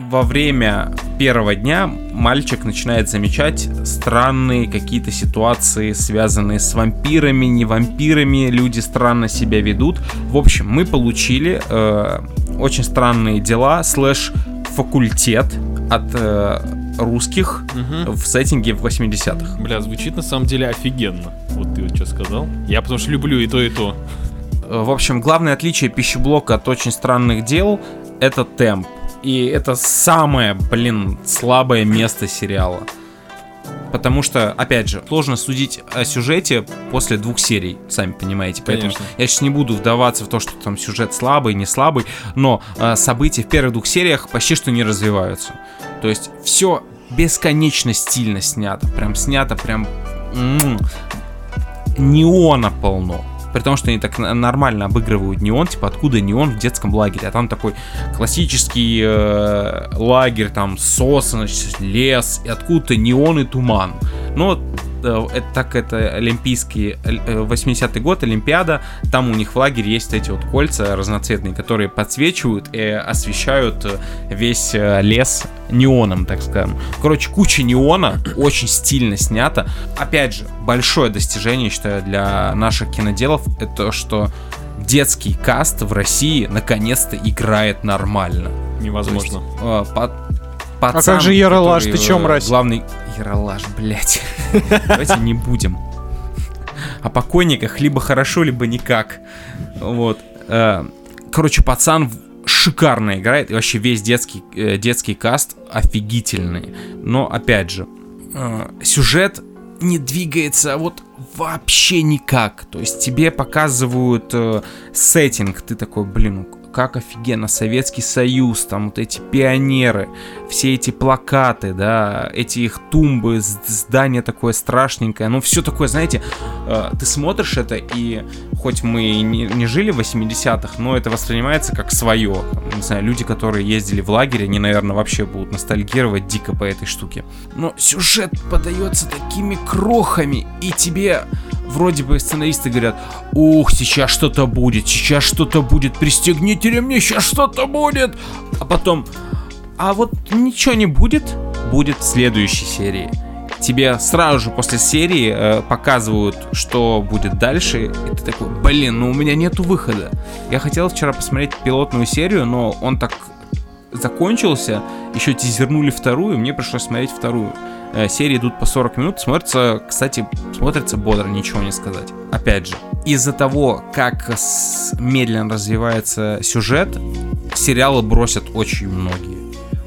во время первого дня мальчик начинает замечать странные какие-то ситуации, связанные с вампирами, не вампирами, люди странно себя ведут. В общем, мы получили э, очень странные дела, слэш факультет от э, русских Мгм. в сеттинге в 80-х. Бля, звучит на самом деле офигенно. Вот ты вот что сказал. Я потому что люблю и то, и то. Э, В общем, главное отличие пищеблока от очень странных дел — это темп. И это самое, блин, слабое место сериала. Потому что, опять же, сложно судить о сюжете после двух серий, сами понимаете. Поэтому Конечно. я сейчас не буду вдаваться в то, что там сюжет слабый, не слабый, но э, события в первых двух сериях почти что не развиваются. То есть все бесконечно стильно снято. Прям снято, прям м, неона полно. При том, что они так нормально обыгрывают неон, типа откуда неон в детском лагере, а там такой классический э, лагерь, там сосны, лес, и откуда-то неон и туман. Но э, это, так это олимпийский, э, 80-й год, Олимпиада, там у них в лагере есть эти вот кольца разноцветные, которые подсвечивают и освещают э, весь э, лес неоном, так скажем. Короче, куча неона, очень стильно снято. Опять же, большое достижение, считаю, для наших киноделов, это то, что детский каст в России наконец-то играет нормально. Невозможно. То есть, э, по- А пацан, как же Яралаш, который, ты чё, э, мразь? Главный Яралаш, блять. Давайте не будем. О покойниках либо хорошо, либо никак. Вот. Э, Короче, пацан шикарно играет. И вообще весь детский, э, детский каст офигительный. Но, опять же, сюжет не двигается вот вообще никак. То есть тебе показывают э, сеттинг, ты такой, блин, ну как офигенно, Советский Союз, там вот эти пионеры, все эти плакаты, да, эти их тумбы, здание такое страшненькое, ну все такое, знаете, э, ты смотришь это, и хоть мы и не, не жили в 80-х, но это воспринимается как свое. Там, не знаю, люди, которые ездили в лагерь, они, наверное, вообще будут ностальгировать дико по этой штуке. Но сюжет подается такими крохами, и тебе вроде бы сценаристы говорят, ух, сейчас что-то будет, сейчас что-то будет, пристегните ремни, сейчас что-то будет. А потом, а вот ничего не будет, будет в следующей серии. Тебе сразу же после серии э, показывают, что будет дальше, и ты такой, блин, ну у меня нету выхода. Я хотел вчера посмотреть пилотную серию, но он так закончился, еще тизернули вторую, мне пришлось смотреть вторую. Э, серии идут по 40 минут, смотрится, кстати, смотрится бодро, ничего не сказать. Опять же, из-за того, как медленно развивается сюжет, сериалы бросят очень многие.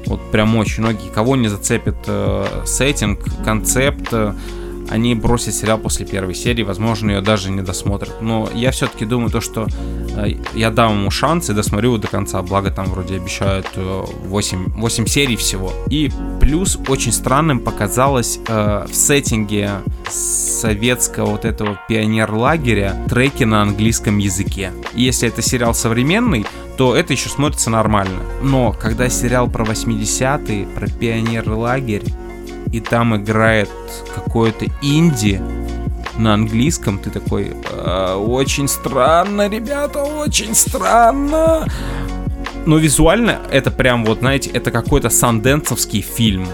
Вот прям очень многие. Кого не зацепит э, сеттинг, концепт, э, они бросят сериал после первой серии, возможно, ее даже не досмотрят. Но я все-таки думаю то, что э, я дам ему шанс и досмотрю его до конца. Благо там вроде обещают э, 8, 8 серий всего. И плюс очень странным показалось э, в сеттинге советского вот этого пионер-лагеря треки на английском языке. И если это сериал современный, то это еще смотрится нормально. Но когда сериал про 80-е, про пионер-лагерь, и там играет какое-то инди на английском, ты такой, «А, очень странно, ребята, очень странно. Но визуально это прям вот, знаете, это какой-то санденсовский фильм.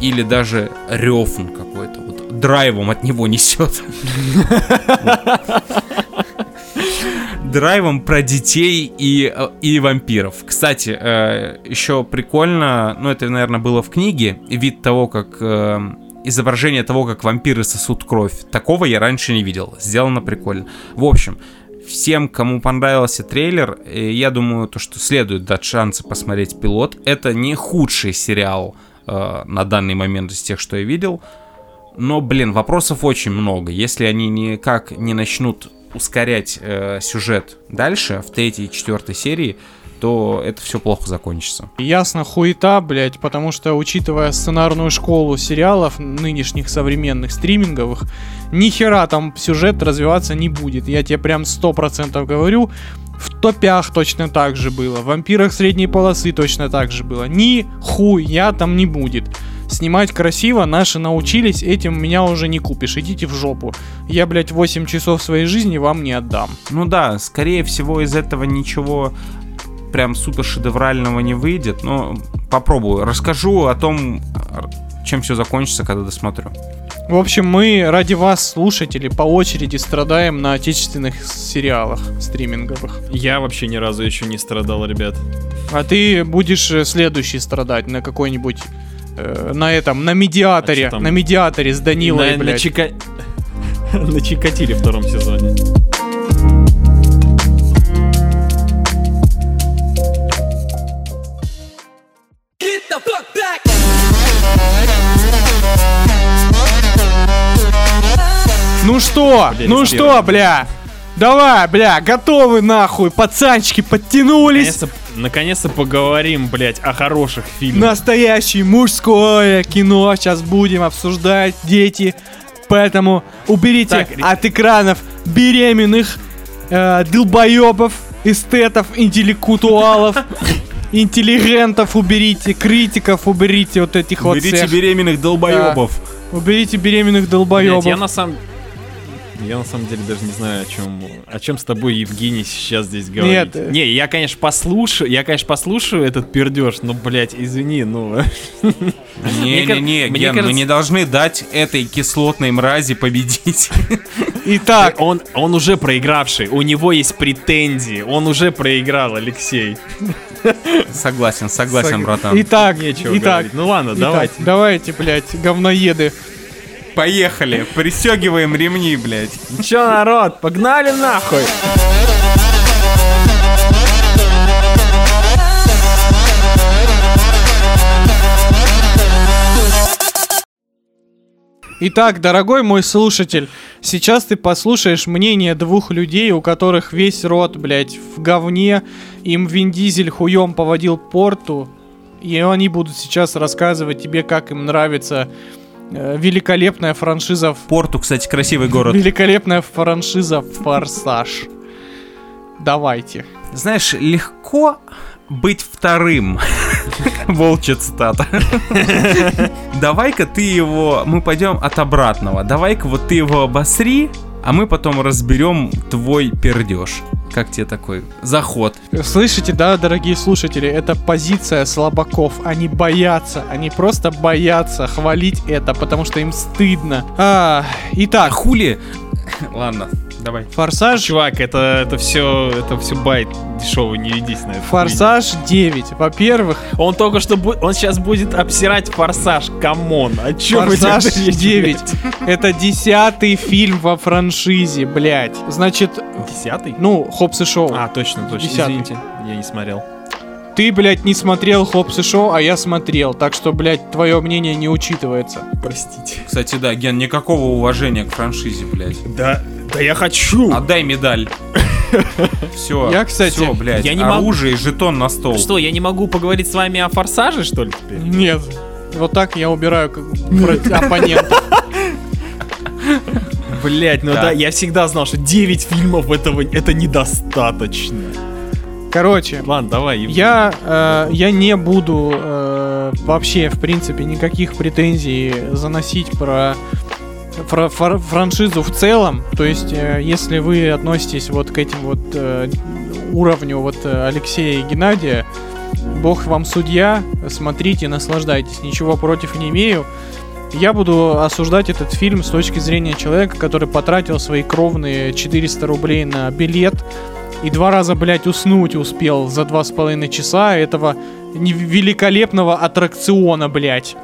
Или даже Рёфн какой-то. Вот драйвом от него несет. драйвом про детей и, э, и вампиров. Кстати, э, еще прикольно, ну это, наверное, было в книге, вид того, как э, изображение того, как вампиры сосут кровь. Такого я раньше не видел. Сделано прикольно. В общем, всем, кому понравился трейлер, э, я думаю, то, что следует дать шансы посмотреть пилот. Это не худший сериал э, на данный момент из тех, что я видел. Но, блин, вопросов очень много. Если они никак не начнут ускорять э, сюжет дальше, в третьей и четвертой серии, то это все плохо закончится. Ясно, хуета, блядь, потому что, учитывая сценарную школу сериалов нынешних современных стриминговых, ни хера там сюжет развиваться не будет. Я тебе прям сто процентов говорю. В топях точно так же было. В вампирах средней полосы точно так же было. Ни хуя там не будет. Снимать красиво наши научились, этим меня уже не купишь. Идите в жопу. Я, блядь, 8 часов своей жизни вам не отдам. Ну да, скорее всего из этого ничего прям супер шедеврального не выйдет, но попробую. Расскажу о том, чем все закончится, когда досмотрю. В общем, мы ради вас, слушатели, по очереди страдаем на отечественных сериалах стриминговых. Я вообще ни разу еще не страдал, ребят. А ты будешь э, следующий страдать на какой-нибудь... э, на этом, на медиаторе. А на медиаторе с Данилой, на, на, блядь. Чика- на Чикатиле втором сезоне. Ну что? Блин, ну что, бля? Давай, бля, готовы нахуй, пацанчики подтянулись. Наконец-то, наконец-то поговорим, блядь, о хороших фильмах. Настоящее мужское кино сейчас будем обсуждать, дети. Поэтому уберите Так, ре- от экранов беременных э, долбоебов, эстетов, интеллектуалов, интеллигентов уберите, критиков уберите, вот этих вот Берите всех. беременных долбоебов. Уберите беременных Блядь, долбоебов. я на самом... Я на самом деле даже не знаю, о чем, о чем с тобой Евгений сейчас здесь говорит. Нет. Не, я, конечно, послушаю, я, конечно, послушаю этот пердеж, но, блядь, извини, ну... Не-не-не, Ген, мы не должны дать этой кислотной мрази победить. Итак, Он, он уже проигравший, у него есть претензии, он уже проиграл, Алексей. Согласен, согласен, сог- братан. Итак, Нечего итак, говорить. Ну ладно, итак, давайте. давайте, блядь, говноеды. Поехали, пристегиваем ремни, блядь. Чё, народ, погнали нахуй! Итак, дорогой мой слушатель, сейчас ты послушаешь мнение двух людей, у которых весь рот, блядь, в говне, им Вин Дизель хуем поводил порту, и они будут сейчас рассказывать тебе, как им нравится великолепная франшиза... Порту, кстати, красивый город. Великолепная франшиза «Форсаж». Давайте. Знаешь, легко быть вторым. Волчья цитата. Давай-ка ты его... Мы пойдем от обратного. Давай-ка вот ты его обосри, а мы потом разберем твой пердеж. Как тебе такой заход? Слышите, да, дорогие слушатели, это позиция слабаков. Они боятся, они просто боятся хвалить это, потому что им стыдно. А, А итак, хули? Ладно, давай. Форсаж Чувак, это, это все, это все bait дешевый, не ведись на это. Форсаж 9. Во-первых, Он только что будет, он сейчас будет обсирать форсаж, come on, о чем Форсаж 9. Это десятый фильм во франшизе, блядь. Значит, Десятый? ну, Хопс и Шоу. А, точно, точно, Десятый. извините, я не смотрел. Ты, блядь, не смотрел Хопс и Шоу, а я смотрел. Так что, блядь, твое мнение не учитывается. Простите. Кстати, да, Ген, никакого уважения к франшизе, блядь. Да, да я хочу. Отдай медаль. Все, Я, кстати, все, блядь, я не могу- оружие и жетон на стол. Что, я не могу поговорить с вами о форсаже, что ли, теперь? Нет. Вот так я убираю оппонента. Блять, ну Да. да. я всегда знал, что 9 фильмов этого это недостаточно. Короче, Ладно, давай. Я, э, я не буду э, вообще, в принципе, никаких претензий заносить про фра- фра- франшизу в целом. То есть, э, если вы относитесь вот к этим вот э, уровню вот э, Алексея и Геннадия, бог вам судья, смотрите, наслаждайтесь, ничего против не имею. Я буду осуждать этот фильм с точки зрения человека, который потратил свои кровные 400 рублей на билет и два раза, блядь, уснуть успел за два с половиной часа этого великолепного аттракциона, блядь.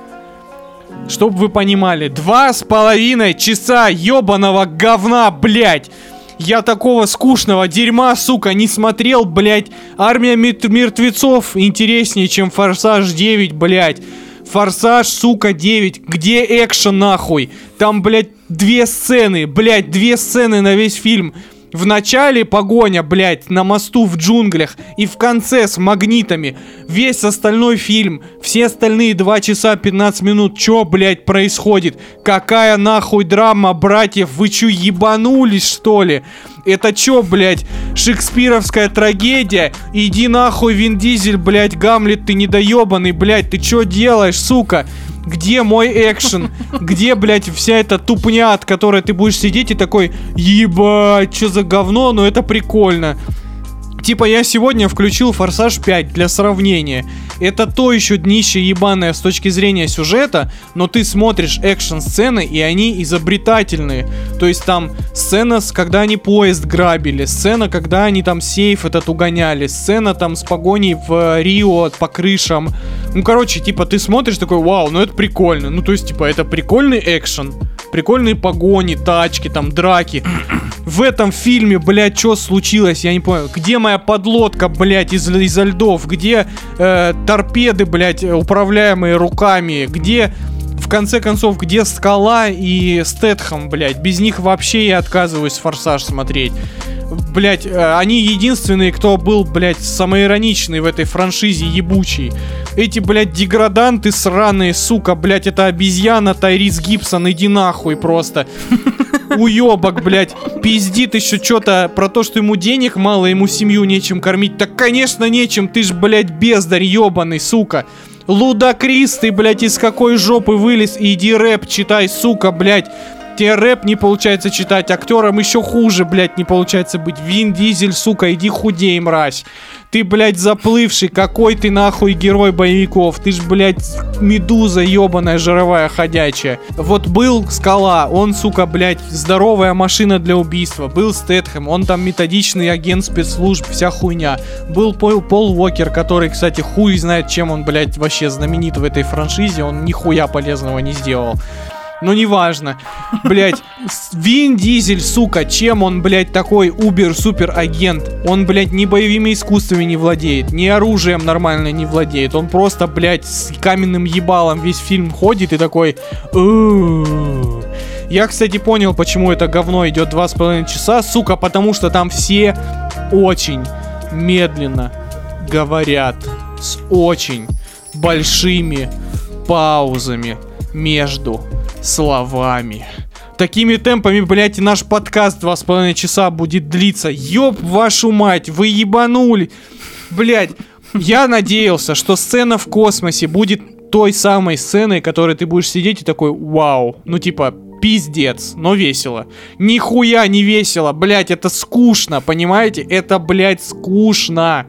Чтоб вы понимали, два с половиной часа ебаного говна, блядь. Я такого скучного дерьма, сука, не смотрел, блядь. Армия мертвецов интереснее, чем Форсаж 9, блядь. Форсаж, сука, 9. Где экшен, нахуй? Там, блядь, две сцены, блядь, две сцены на весь фильм. В начале погоня, блядь, на мосту в джунглях. И в конце с магнитами. Весь остальной фильм. Все остальные 2 часа 15 минут. Чё, блядь, происходит? Какая нахуй драма, братьев? Вы чё, ебанулись, что ли? Это чё, блядь, шекспировская трагедия? Иди нахуй, Вин Дизель, блядь, Гамлет, ты недоебанный, блядь, ты чё делаешь, сука? Где мой экшен? Где, блядь, вся эта тупня, от которой ты будешь сидеть и такой, ебать, что за говно, но это прикольно. Типа я сегодня включил Форсаж 5 для сравнения. Это то еще днище ебаное с точки зрения сюжета, но ты смотришь экшн-сцены, и они изобретательные. То есть там сцена, с- когда они поезд грабили, сцена, когда они там сейф этот угоняли, сцена там с погоней в э, Рио по крышам. Ну, короче, типа ты смотришь такой, вау, ну это прикольно. Ну, то есть, типа, это прикольный экшен. Прикольные погони, тачки, там, драки. В этом фильме, блядь, что случилось? Я не понял. Где моя подлодка, блядь, из, изо льдов? Где э, торпеды, блядь, управляемые руками? Где, в конце концов, где скала и Стэтхэм, блядь? Без них вообще я отказываюсь форсаж смотреть. Блять, они единственные, кто был, блядь, самоироничный в этой франшизе ебучий. Эти, блядь, деграданты сраные, сука, блядь, это обезьяна Тайрис Гибсон, иди нахуй просто. Уебок, блядь, пиздит еще что-то про то, что ему денег мало, ему семью нечем кормить. Так, конечно, нечем, ты ж, блядь, бездарь ебаный, сука. Лудакрис, ты, блядь, из какой жопы вылез? Иди рэп читай, сука, блядь. Тебе рэп не получается читать, актерам еще хуже, блядь, не получается быть. Вин Дизель, сука, иди худей, мразь. Ты, блядь, заплывший, какой ты нахуй герой боевиков? Ты ж, блядь, медуза ебаная жировая ходячая. Вот был Скала, он, сука, блядь, здоровая машина для убийства. Был Стэтхэм, он там методичный агент спецслужб, вся хуйня. Был Пол, Пол Уокер, который, кстати, хуй знает, чем он, блядь, вообще знаменит в этой франшизе. Он нихуя полезного не сделал. Ну, неважно. Блять, Вин Дизель, сука, чем он, блядь, такой убер-супер агент? Он, блядь, ни боевыми искусствами не владеет, ни оружием нормально не владеет. Он просто, блядь, с каменным ебалом весь фильм ходит и такой... Я, кстати, понял, почему это говно идет два с половиной часа, сука, потому что там все очень медленно говорят с очень большими паузами между словами. Такими темпами, блядь, и наш подкаст два с половиной часа будет длиться. Ёб вашу мать, вы ебанули. Блядь, я надеялся, что сцена в космосе будет той самой сценой, которой ты будешь сидеть и такой, вау. Ну, типа, пиздец, но весело. Нихуя не весело, блядь, это скучно, понимаете? Это, блядь, скучно.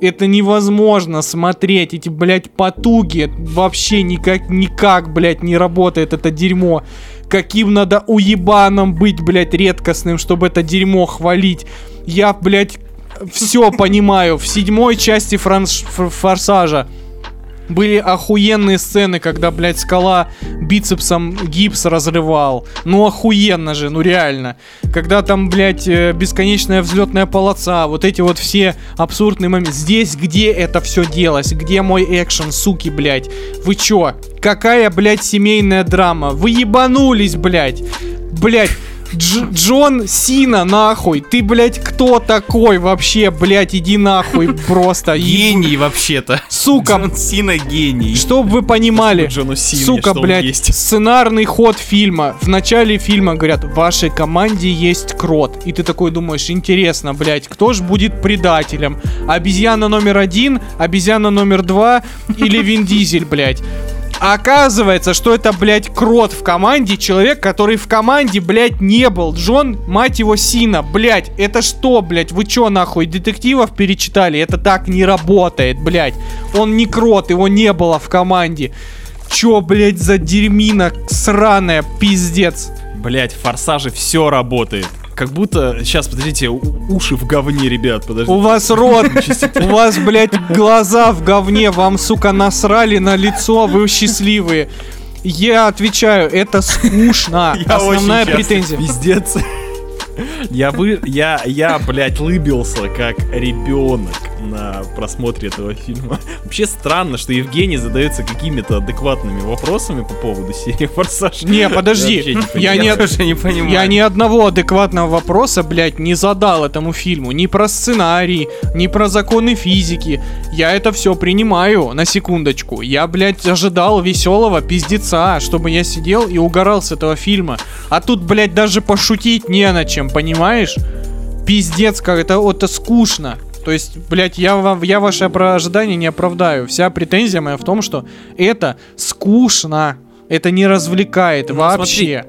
Это невозможно смотреть, эти, блядь, потуги, вообще никак, никак, блядь, не работает это дерьмо. Каким надо уебаном быть, блядь, редкостным, чтобы это дерьмо хвалить. Я, блядь, все понимаю. В седьмой части франш- Форсажа были охуенные сцены, когда, блядь, скала бицепсом гипс разрывал. Ну охуенно же, ну реально. Когда там, блядь, э, бесконечная взлетная полоса, вот эти вот все абсурдные моменты. Здесь где это все делалось? Где мой экшен, суки, блядь? Вы чё? Какая, блядь, семейная драма? Вы ебанулись, блядь. Блядь, Дж- Джон Сина, нахуй. Ты, блядь, кто такой вообще, блядь, иди нахуй просто. Гений вообще-то. Сука, Джон Сина гений. Чтоб вы понимали, Джону Сине, сука, блядь, есть. сценарный ход фильма. В начале фильма говорят, в вашей команде есть крот. И ты такой думаешь, интересно, блядь, кто же будет предателем? Обезьяна номер один, обезьяна номер два или Вин Дизель, блядь? Оказывается, что это, блядь, крот в команде, человек, который в команде, блядь, не был. Джон, мать его, Сина, блядь, это что, блядь, вы чё, нахуй, детективов перечитали? Это так не работает, блядь. Он не крот, его не было в команде. Чё, блядь, за дерьмина сраная, пиздец. Блять, в форсаже все работает. Как будто... Сейчас, подождите, уши в говне, ребят, подождите. У вас рот, у вас, блядь, глаза в говне, вам, сука, насрали на лицо, вы счастливые. Я отвечаю, это скучно. Основная претензия. Пиздец. Я вы, я, я, блядь, лыбился как ребенок на просмотре этого фильма. Вообще странно, что Евгений задается какими-то адекватными вопросами по поводу серии Форсаж. Не, подожди, Я не я не понимаю. Я ни одного адекватного вопроса, блядь, не задал этому фильму. Ни про сценарий, ни про законы физики. Я это все принимаю, на секундочку. Я, блядь, ожидал веселого пиздеца, чтобы я сидел и угорал с этого фильма. А тут, блядь, даже пошутить не на чем, понимаешь? Пиздец, как это, это скучно. То есть, блядь, я, вам, я ваши ожидания не оправдаю. Вся претензия моя в том, что это скучно. Это не развлекает Ну, вообще.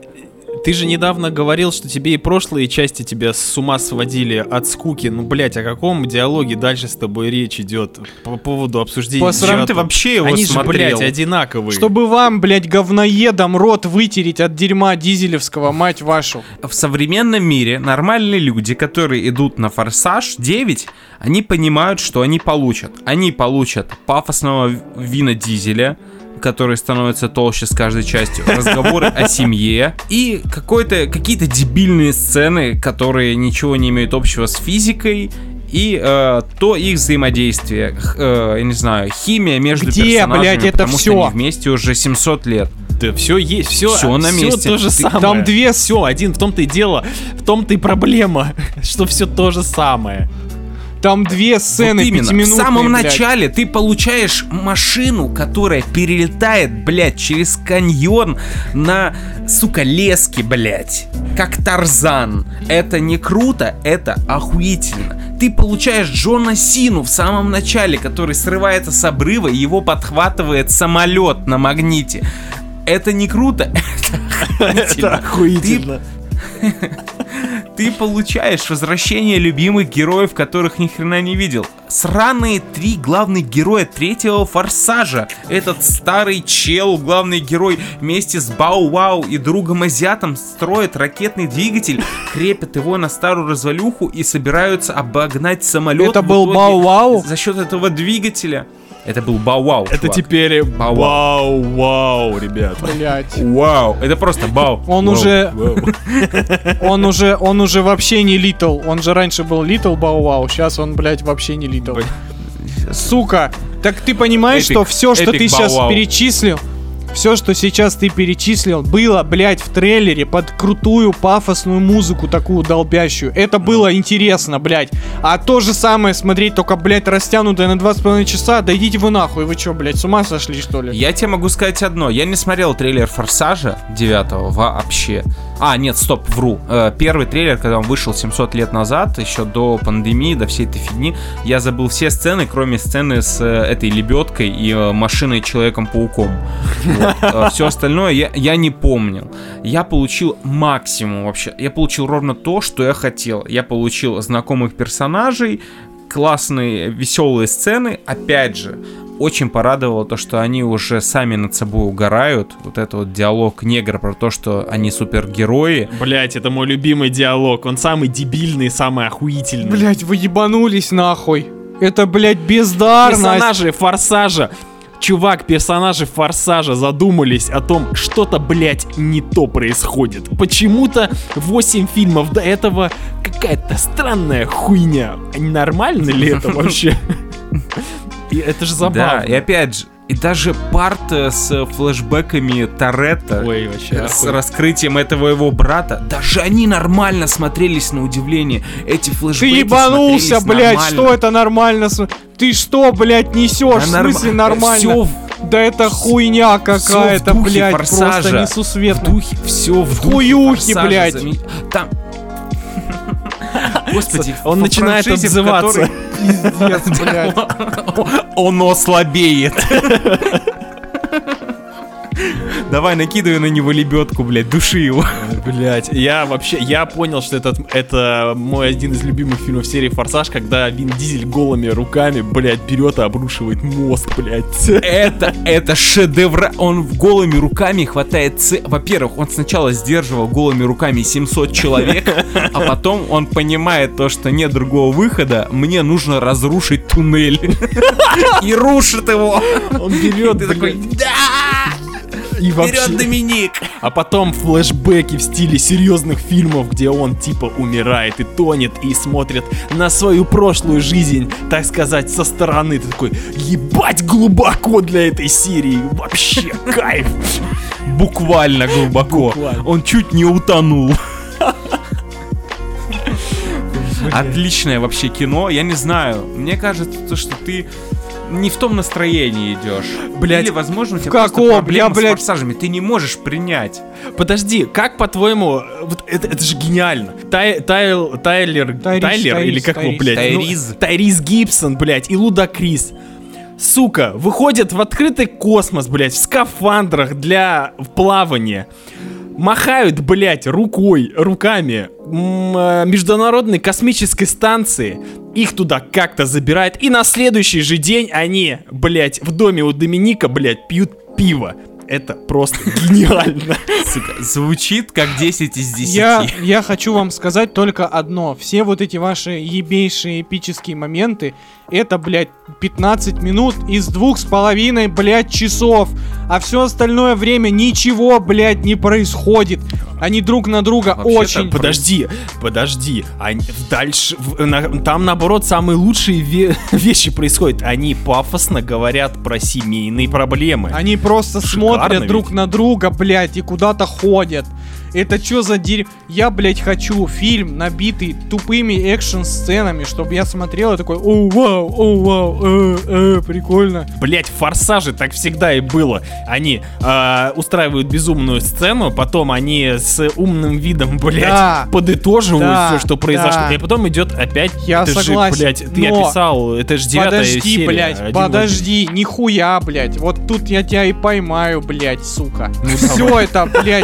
Ты же недавно говорил, что тебе и прошлые части тебя с ума сводили от скуки. Ну, блядь, о каком диалоге дальше с тобой речь идет по поводу обсуждения? По Зачем сравнению- ты вообще его Они же, смотрел? блядь, одинаковые. Чтобы вам, блядь, говноедом рот вытереть от дерьма дизелевского, мать вашу. в современном мире нормальные люди, которые идут на Форсаж 9, они понимают, что они получат. Они получат пафосного Вина Дизеля, который становится толще с каждой частью, разговоры о семье и какой-то, какие-то дебильные сцены, которые ничего не имеют общего с физикой и э, то их взаимодействие, э, я не знаю, химия между Где, персонажами, блядь, это потому всё? что они вместе уже 700 лет. Да все есть, все, Всё на месте. то же Ты- самое. там две Все, один, в том-то и дело, в том-то и проблема, что все то же самое. Там две сцены вот именно, в самом блядь. начале ты получаешь машину, которая перелетает, блядь, через каньон на, сука, леске, блядь. Как Тарзан. Это не круто, это охуительно. Ты получаешь Джона Сину в самом начале, который срывается с обрыва, и его подхватывает самолет на магните. Это не круто, это охуительно. Ты получаешь возвращение любимых героев, которых ни хрена не видел. Сраные три главных героя третьего форсажа. Этот старый чел, главный герой, вместе с Бау-Вау и другом азиатом строят ракетный двигатель, крепят его на старую развалюху и собираются обогнать самолет. Это был итоге Бау-Вау? За счет этого двигателя. Это был Bow Wow. Это чувак. теперь Вау. вау-вау, ребята. Блядь. Вау. Это просто Bow. Он Вау. уже, Вау. он уже, он уже вообще не Little. Он же раньше был Little Bow Wow, сейчас он, блядь, вообще не Little. Сука, так ты понимаешь, Эпик, что все, что ты сейчас Bow Wow. перечислил, Все, что сейчас ты перечислил, было, блядь, в трейлере под крутую пафосную музыку такую долбящую. Это было интересно, блядь. А то же самое смотреть, только, блядь, растянутое на 2,5 часа, да идите вы нахуй, вы чё, блядь, с ума сошли, что ли? Я тебе могу сказать одно. Я не смотрел трейлер Форсажа 9 вообще. А, нет, стоп, вру. Э, Первый трейлер, когда он вышел 700 лет назад, еще до пандемии, до всей этой фигни, я забыл все сцены, кроме сцены с э, этой лебедкой и э, машиной Человеком-пауком. Все остальное я, я не помнил. Я получил максимум вообще. Я получил ровно то, что я хотел. Я получил знакомых персонажей, классные, веселые сцены. Опять же, очень порадовало то, что они уже сами над собой угорают. Вот это вот диалог негра про то, что они супергерои. Блять, это мой любимый диалог. Он самый дебильный, самый охуительный. Блядь, вы ебанулись нахуй. Это, блядь, бездарность. Персонажи Форсажа. Чувак, персонажи Форсажа задумались о том, что-то, блядь, не то происходит. Почему-то 8 фильмов до этого какая-то странная хуйня. Нормально ли это вообще? И это же Да, забавно. и опять же, и даже парт э, с флешбэками Торетто, Ой, вообще. с охуенно. раскрытием этого его брата, даже они нормально смотрелись на удивление. Эти Ты флешбеки ебанулся, смотрелись блядь, нормально. что это нормально? Ты что, блядь, несешь? в смысле нормально? Все Да это хуйня какая-то, блядь, «Форсажа». просто в несусветно. духе, все в духе хуюхе, «Форсажа» блядь. заме- Там... Господи, Он начинает франшизе, в обзываться. Давай, накидывай на него лебедку, блядь, души его. Блять, я вообще, я понял, что этот, это мой один из любимых фильмов серии Форсаж, когда Вин Дизель голыми руками, блядь, берет и обрушивает мост, блядь. Это, это шедевр. Он голыми руками хватает... ц- Во-первых, он сначала сдерживал голыми руками 700 человек, а потом он понимает то, что нет другого выхода, мне нужно разрушить туннель. И рушит его. Он берет, Ты такой, блядь, да! И Вперед, вообще... Доминик! А потом флешбеки в стиле серьезных фильмов, где он типа умирает и тонет и смотрит на свою прошлую жизнь, так сказать, со стороны. Ты такой, ебать глубоко для этой серии. Вообще кайф. Буквально глубоко. Буквально. Он чуть не утонул. Отличное вообще кино. Я не знаю. Мне кажется, то, что ты не в том настроении идешь. Блядь, Или, возможно, у тебя каком? просто проблемы Я, блядь- с форсажами. Ты не можешь принять. Подожди, как по-твоему, вот это, это же гениально. Тай, Тайл- Тайлер, Тайрис, Тайлер Тайрис, или как его, Тайрис. блядь? ну, Тайриз. Тайрис Гибсон, блядь, и Луда Крис. Сука, выходят в открытый космос, блядь, в скафандрах для плавания. Махают, блядь, рукой, руками э, международной космической станции. Их туда как-то забирают. И на следующий же день они, блядь, в доме у Доминика, блядь, пьют пиво. Это просто гениально. Сука, звучит как 10 из 10. Я, я хочу вам сказать только одно. Все вот эти ваши ебейшие эпические моменты, это, блядь, 15 минут из двух с половиной, блядь, часов. А все остальное время ничего, блядь, не происходит. Они друг на друга Вообще-то очень... Подожди, подожди. Они дальше, в- на- там наоборот самые лучшие ве- вещи происходят. Они пафосно говорят про семейные проблемы. Они просто Шикарно смотрят ведь. друг на друга, блядь, и куда-то ходят. Это что за дерь... Я, блядь, хочу фильм, набитый тупыми экшн-сценами, чтобы я смотрел и такой, о, вау, о, вау, э, э, прикольно. Блять, в форсаже так всегда и было. Они э, устраивают безумную сцену, потом они с умным видом, блять, Да. подытоживают Да, все, что произошло. да. И потом идет опять. Я ты согласен, Же, блядь, ты но- описал, это же девятая Подожди, серия. блядь, один в подожди, нихуя, блядь. Вот тут я тебя и поймаю, блядь, сука. Ну, Все это, блядь,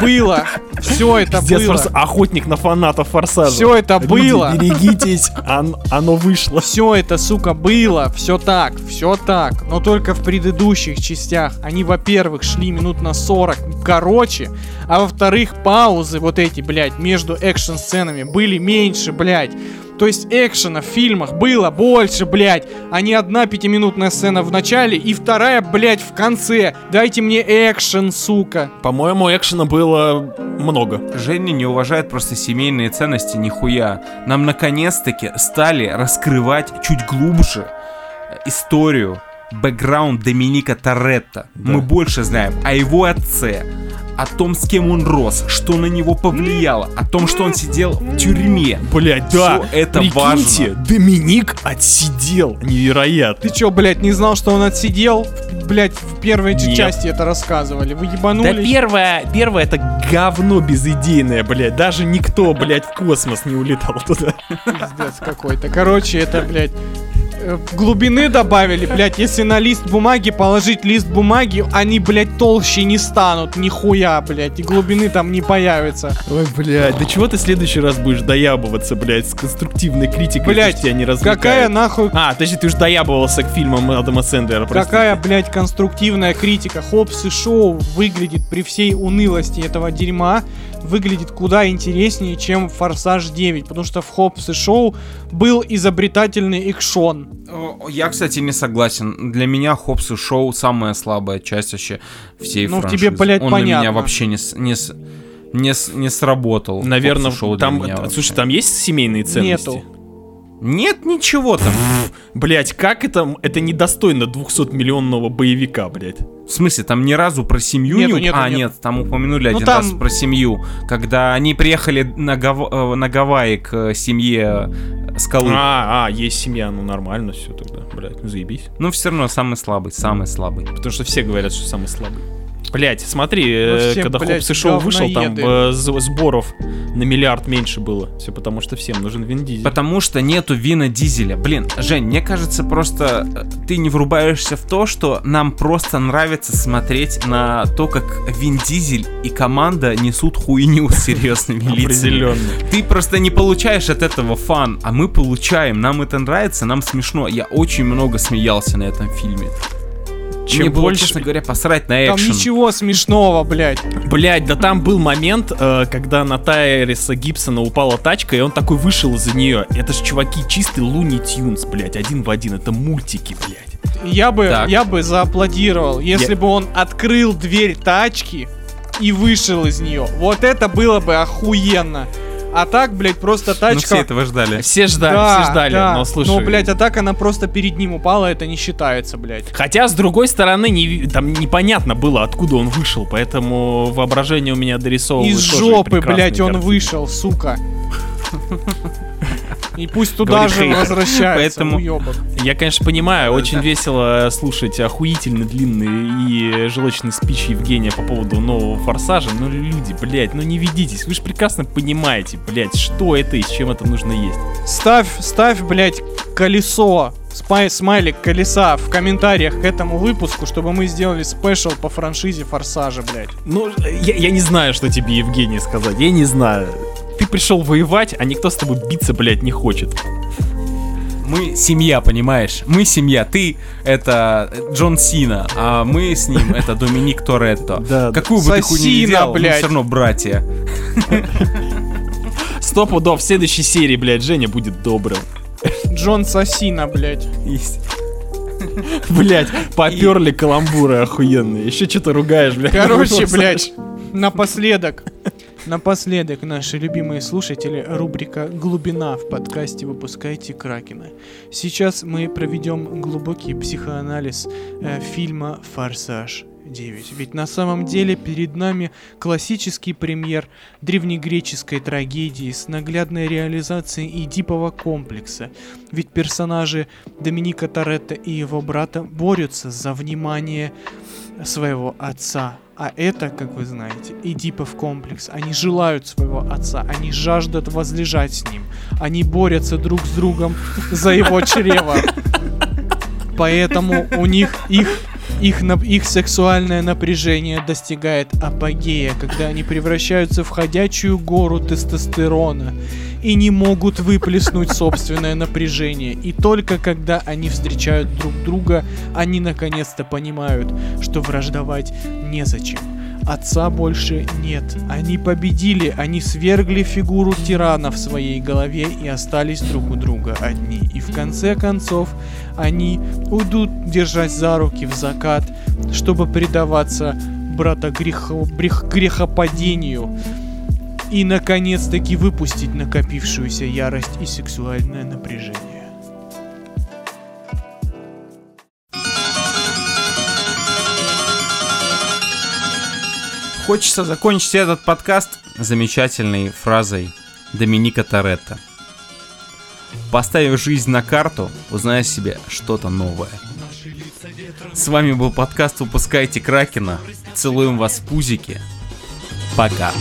было. Все это. Пиздец, было. форс- охотник на фанатов форсажа. Все это Люди, было. берегитесь, он- оно вышло. Все это, сука, было, все так, все так, но только в предыдущих частях они, во-первых, шли минут на 40 короче, а во-вторых, паузы вот эти, блядь, между экшн-сценами были меньше, блядь. То есть экшена в фильмах было больше, блядь, а не одна пятиминутная сцена в начале и вторая, блядь, в конце. Дайте мне экшен, сука. По-моему, экшена было много. Женя не уважает просто семейные ценности нихуя. Нам наконец-таки стали раскрывать чуть глубже историю бэкграунд Доминика Торетто. Мы больше знаем о его отце, о том, с кем он рос, что на него повлияло, о том, что он сидел в тюрьме. Блять, да, Всё это прикиньте, важно. Доминик отсидел. Невероятно. Ты чё, блядь, не знал, что он отсидел? Блядь, в первой Нет. части это рассказывали. Вы Да ебанулись? первое, первое это говно безыдейное, блядь. Даже никто, блядь, в космос не улетал туда. Пиздец какой-то. Короче, это, блядь, глубины добавили, блядь, если на лист бумаги положить лист бумаги, они, блядь, толще не станут, нихуя, блядь, и глубины там не появится. Ой, блядь, да чего ты в следующий раз будешь доябываться, блядь, с конструктивной критикой, Блядь, тебя не развлекает? Какая нахуй, А, подожди, ты уж доябывался к фильмам Адама Сэндлера, прости. какая, блядь, конструктивная критика. Хопс и Шоу выглядит при всей унылости этого дерьма, выглядит куда интереснее, чем Форсаж 9, потому что в Хопс и Шоу был изобретательный экшон. Я, кстати, не согласен. Для меня Хопс и Шоу самая слабая часть вообще всей Ну, франшизы. тебе, блядь, Он на меня понятно. вообще не, не, не, не сработал. Наверное, Шоу там, меня т- вообще. слушай, там есть семейные ценности? Нету. Нет ничего там. Блять, как это? Это недостойно 200-миллионного боевика, блять. В смысле, там ни разу про семью Нету, не... нету, а, нету. нет, там упомянули Ну, один там- раз про семью. Когда они приехали на, Гав- э, на Гавайи к э, семье э, Скалы. А, а, есть семья, ну нормально все тогда, блять, ну заебись. Ну, все равно самый слабый, самый слабый. Потому что все говорят, что самый слабый. Блять, смотри, э, все, когда блядь, Хопс и Шоу вышел, там э, сборов на миллиард меньше было. Все потому что всем нужен Вин Дизель. Потому что нету Вина Дизеля. Блин, Жень, мне кажется, просто э, ты не врубаешься в то, что нам просто нравится смотреть на то, как Вин Дизель и команда несут хуйню с серьезными лицами. Ты просто не получаешь от этого фан, а мы получаем. Нам это нравится, нам смешно. Я очень много смеялся на этом фильме. Чем Мне было, больше- честно говоря, посрать на Там экшен. ничего смешного, блядь. Блять, да там был момент, э, когда на Тайриса Гибсона упала тачка, и он такой вышел из-за нее. Это ж чуваки чистый Луни Тюнс, блять, один в один. Это мультики, блять. Я бы, Так. я бы зааплодировал, если Я- бы он открыл дверь тачки и вышел из нее. Вот это было бы охуенно. А так, блядь, просто Ну, все тачка... этого ждали. Все ждали, Да, все ждали, да. но слушай. Но, блядь, а так она просто перед ним упала, это не считается, блядь. Хотя, с другой стороны, не, там непонятно было, откуда он вышел, поэтому воображение у меня дорисовывает Из тоже жопы, блядь, он вышел, сука. И пусть туда Говорит же хейтер. возвращается, Поэтому-. Я, конечно, понимаю, очень весело слушать охуительно длинный и желчный спич Евгения по поводу нового форсажа, но люди, блядь, ну не ведитесь, вы же прекрасно понимаете, блядь, что это и с чем это нужно есть. Ставь, ставь, блядь, колесо, спай, смайлик колеса в комментариях к этому выпуску, чтобы мы сделали спешл по франшизе Форсажа, блядь. Ну, я, я не знаю, что тебе, Евгений, сказать, я не знаю. Ты пришел воевать, а никто с тобой биться, блядь, не хочет. Мы семья, понимаешь? Мы семья. Ты это Джон Сина, а мы с ним это Доминик Торетто. Да. Какую бы ты хуйню ни делал, мы блядь. все равно братья. Сто пудов в следующей серии, блядь, Женя будет добрым. Джон Сосина, блядь. Есть. Блять, поперли каламбуры охуенные. Еще что-то ругаешь, блядь. Короче, блядь, напоследок. Напоследок, наши любимые слушатели, рубрика «Глубина» в подкасте «Выпускайте Кракена». Сейчас мы проведем глубокий психоанализ э, фильма «Форсаж». 9. Ведь на самом деле перед нами классический премьер древнегреческой трагедии с наглядной реализацией Эдипового комплекса. Ведь персонажи Доминика Торетто и его брата борются за внимание своего отца. А это, как вы знаете, Эдипов комплекс. Они желают своего отца, они жаждут возлежать с ним. Они борются друг с другом за его чрево. Поэтому у них их их, их сексуальное напряжение достигает апогея, когда они превращаются в ходячую гору тестостерона и не могут выплеснуть собственное напряжение. И только когда они встречают друг друга, они наконец-то понимают, что враждовать незачем. Отца больше нет. Они победили, они свергли фигуру тирана в своей голове и остались друг у друга одни. И в конце концов они уйдут держать за руки в закат, чтобы предаваться брата грехо, грех, грехопадению и наконец-таки выпустить накопившуюся ярость и сексуальное напряжение. хочется закончить этот подкаст замечательной фразой Доминика Торетто. Поставив жизнь на карту, узнай себе что-то новое. С вами был подкаст «Выпускайте Кракена». Целуем вас в пузики. Пока.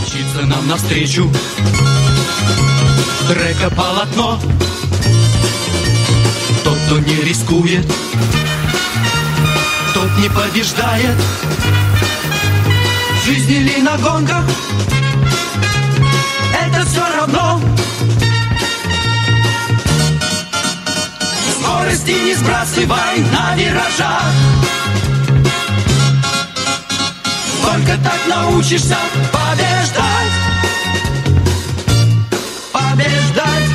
Нам навстречу Трека полотно Тот, кто не рискует Тот не побеждает В жизни ли на гонках Это все равно Скорости не сбрасывай на виражах Только так научишься побеждать. Побеждать.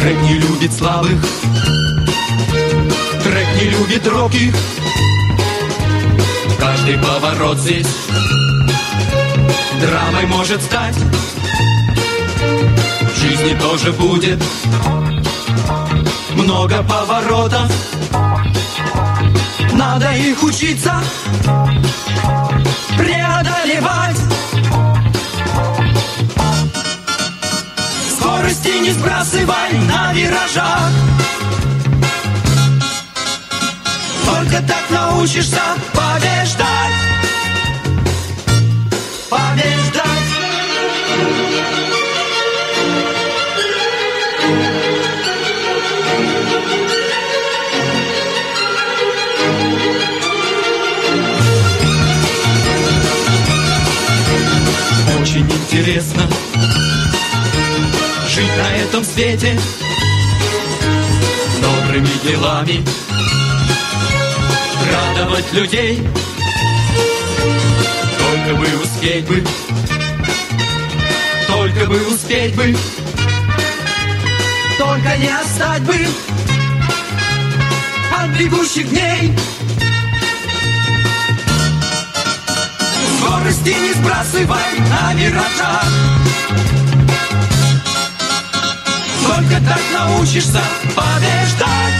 Трек не любит слабых робких Каждый поворот здесь Драмой может стать. В жизни тоже будет Много поворотов. Надо их учиться Преодолевать. Скорости не сбрасывай на виражах Только так научишься побеждать. Побеждать. Очень интересно Жить на этом свете. Добрыми делами радовать людей. Только бы успеть бы. Только бы успеть бы. Только не отстать бы От бегущих дней. Скорости не сбрасывай на виражах Только так научишься побеждать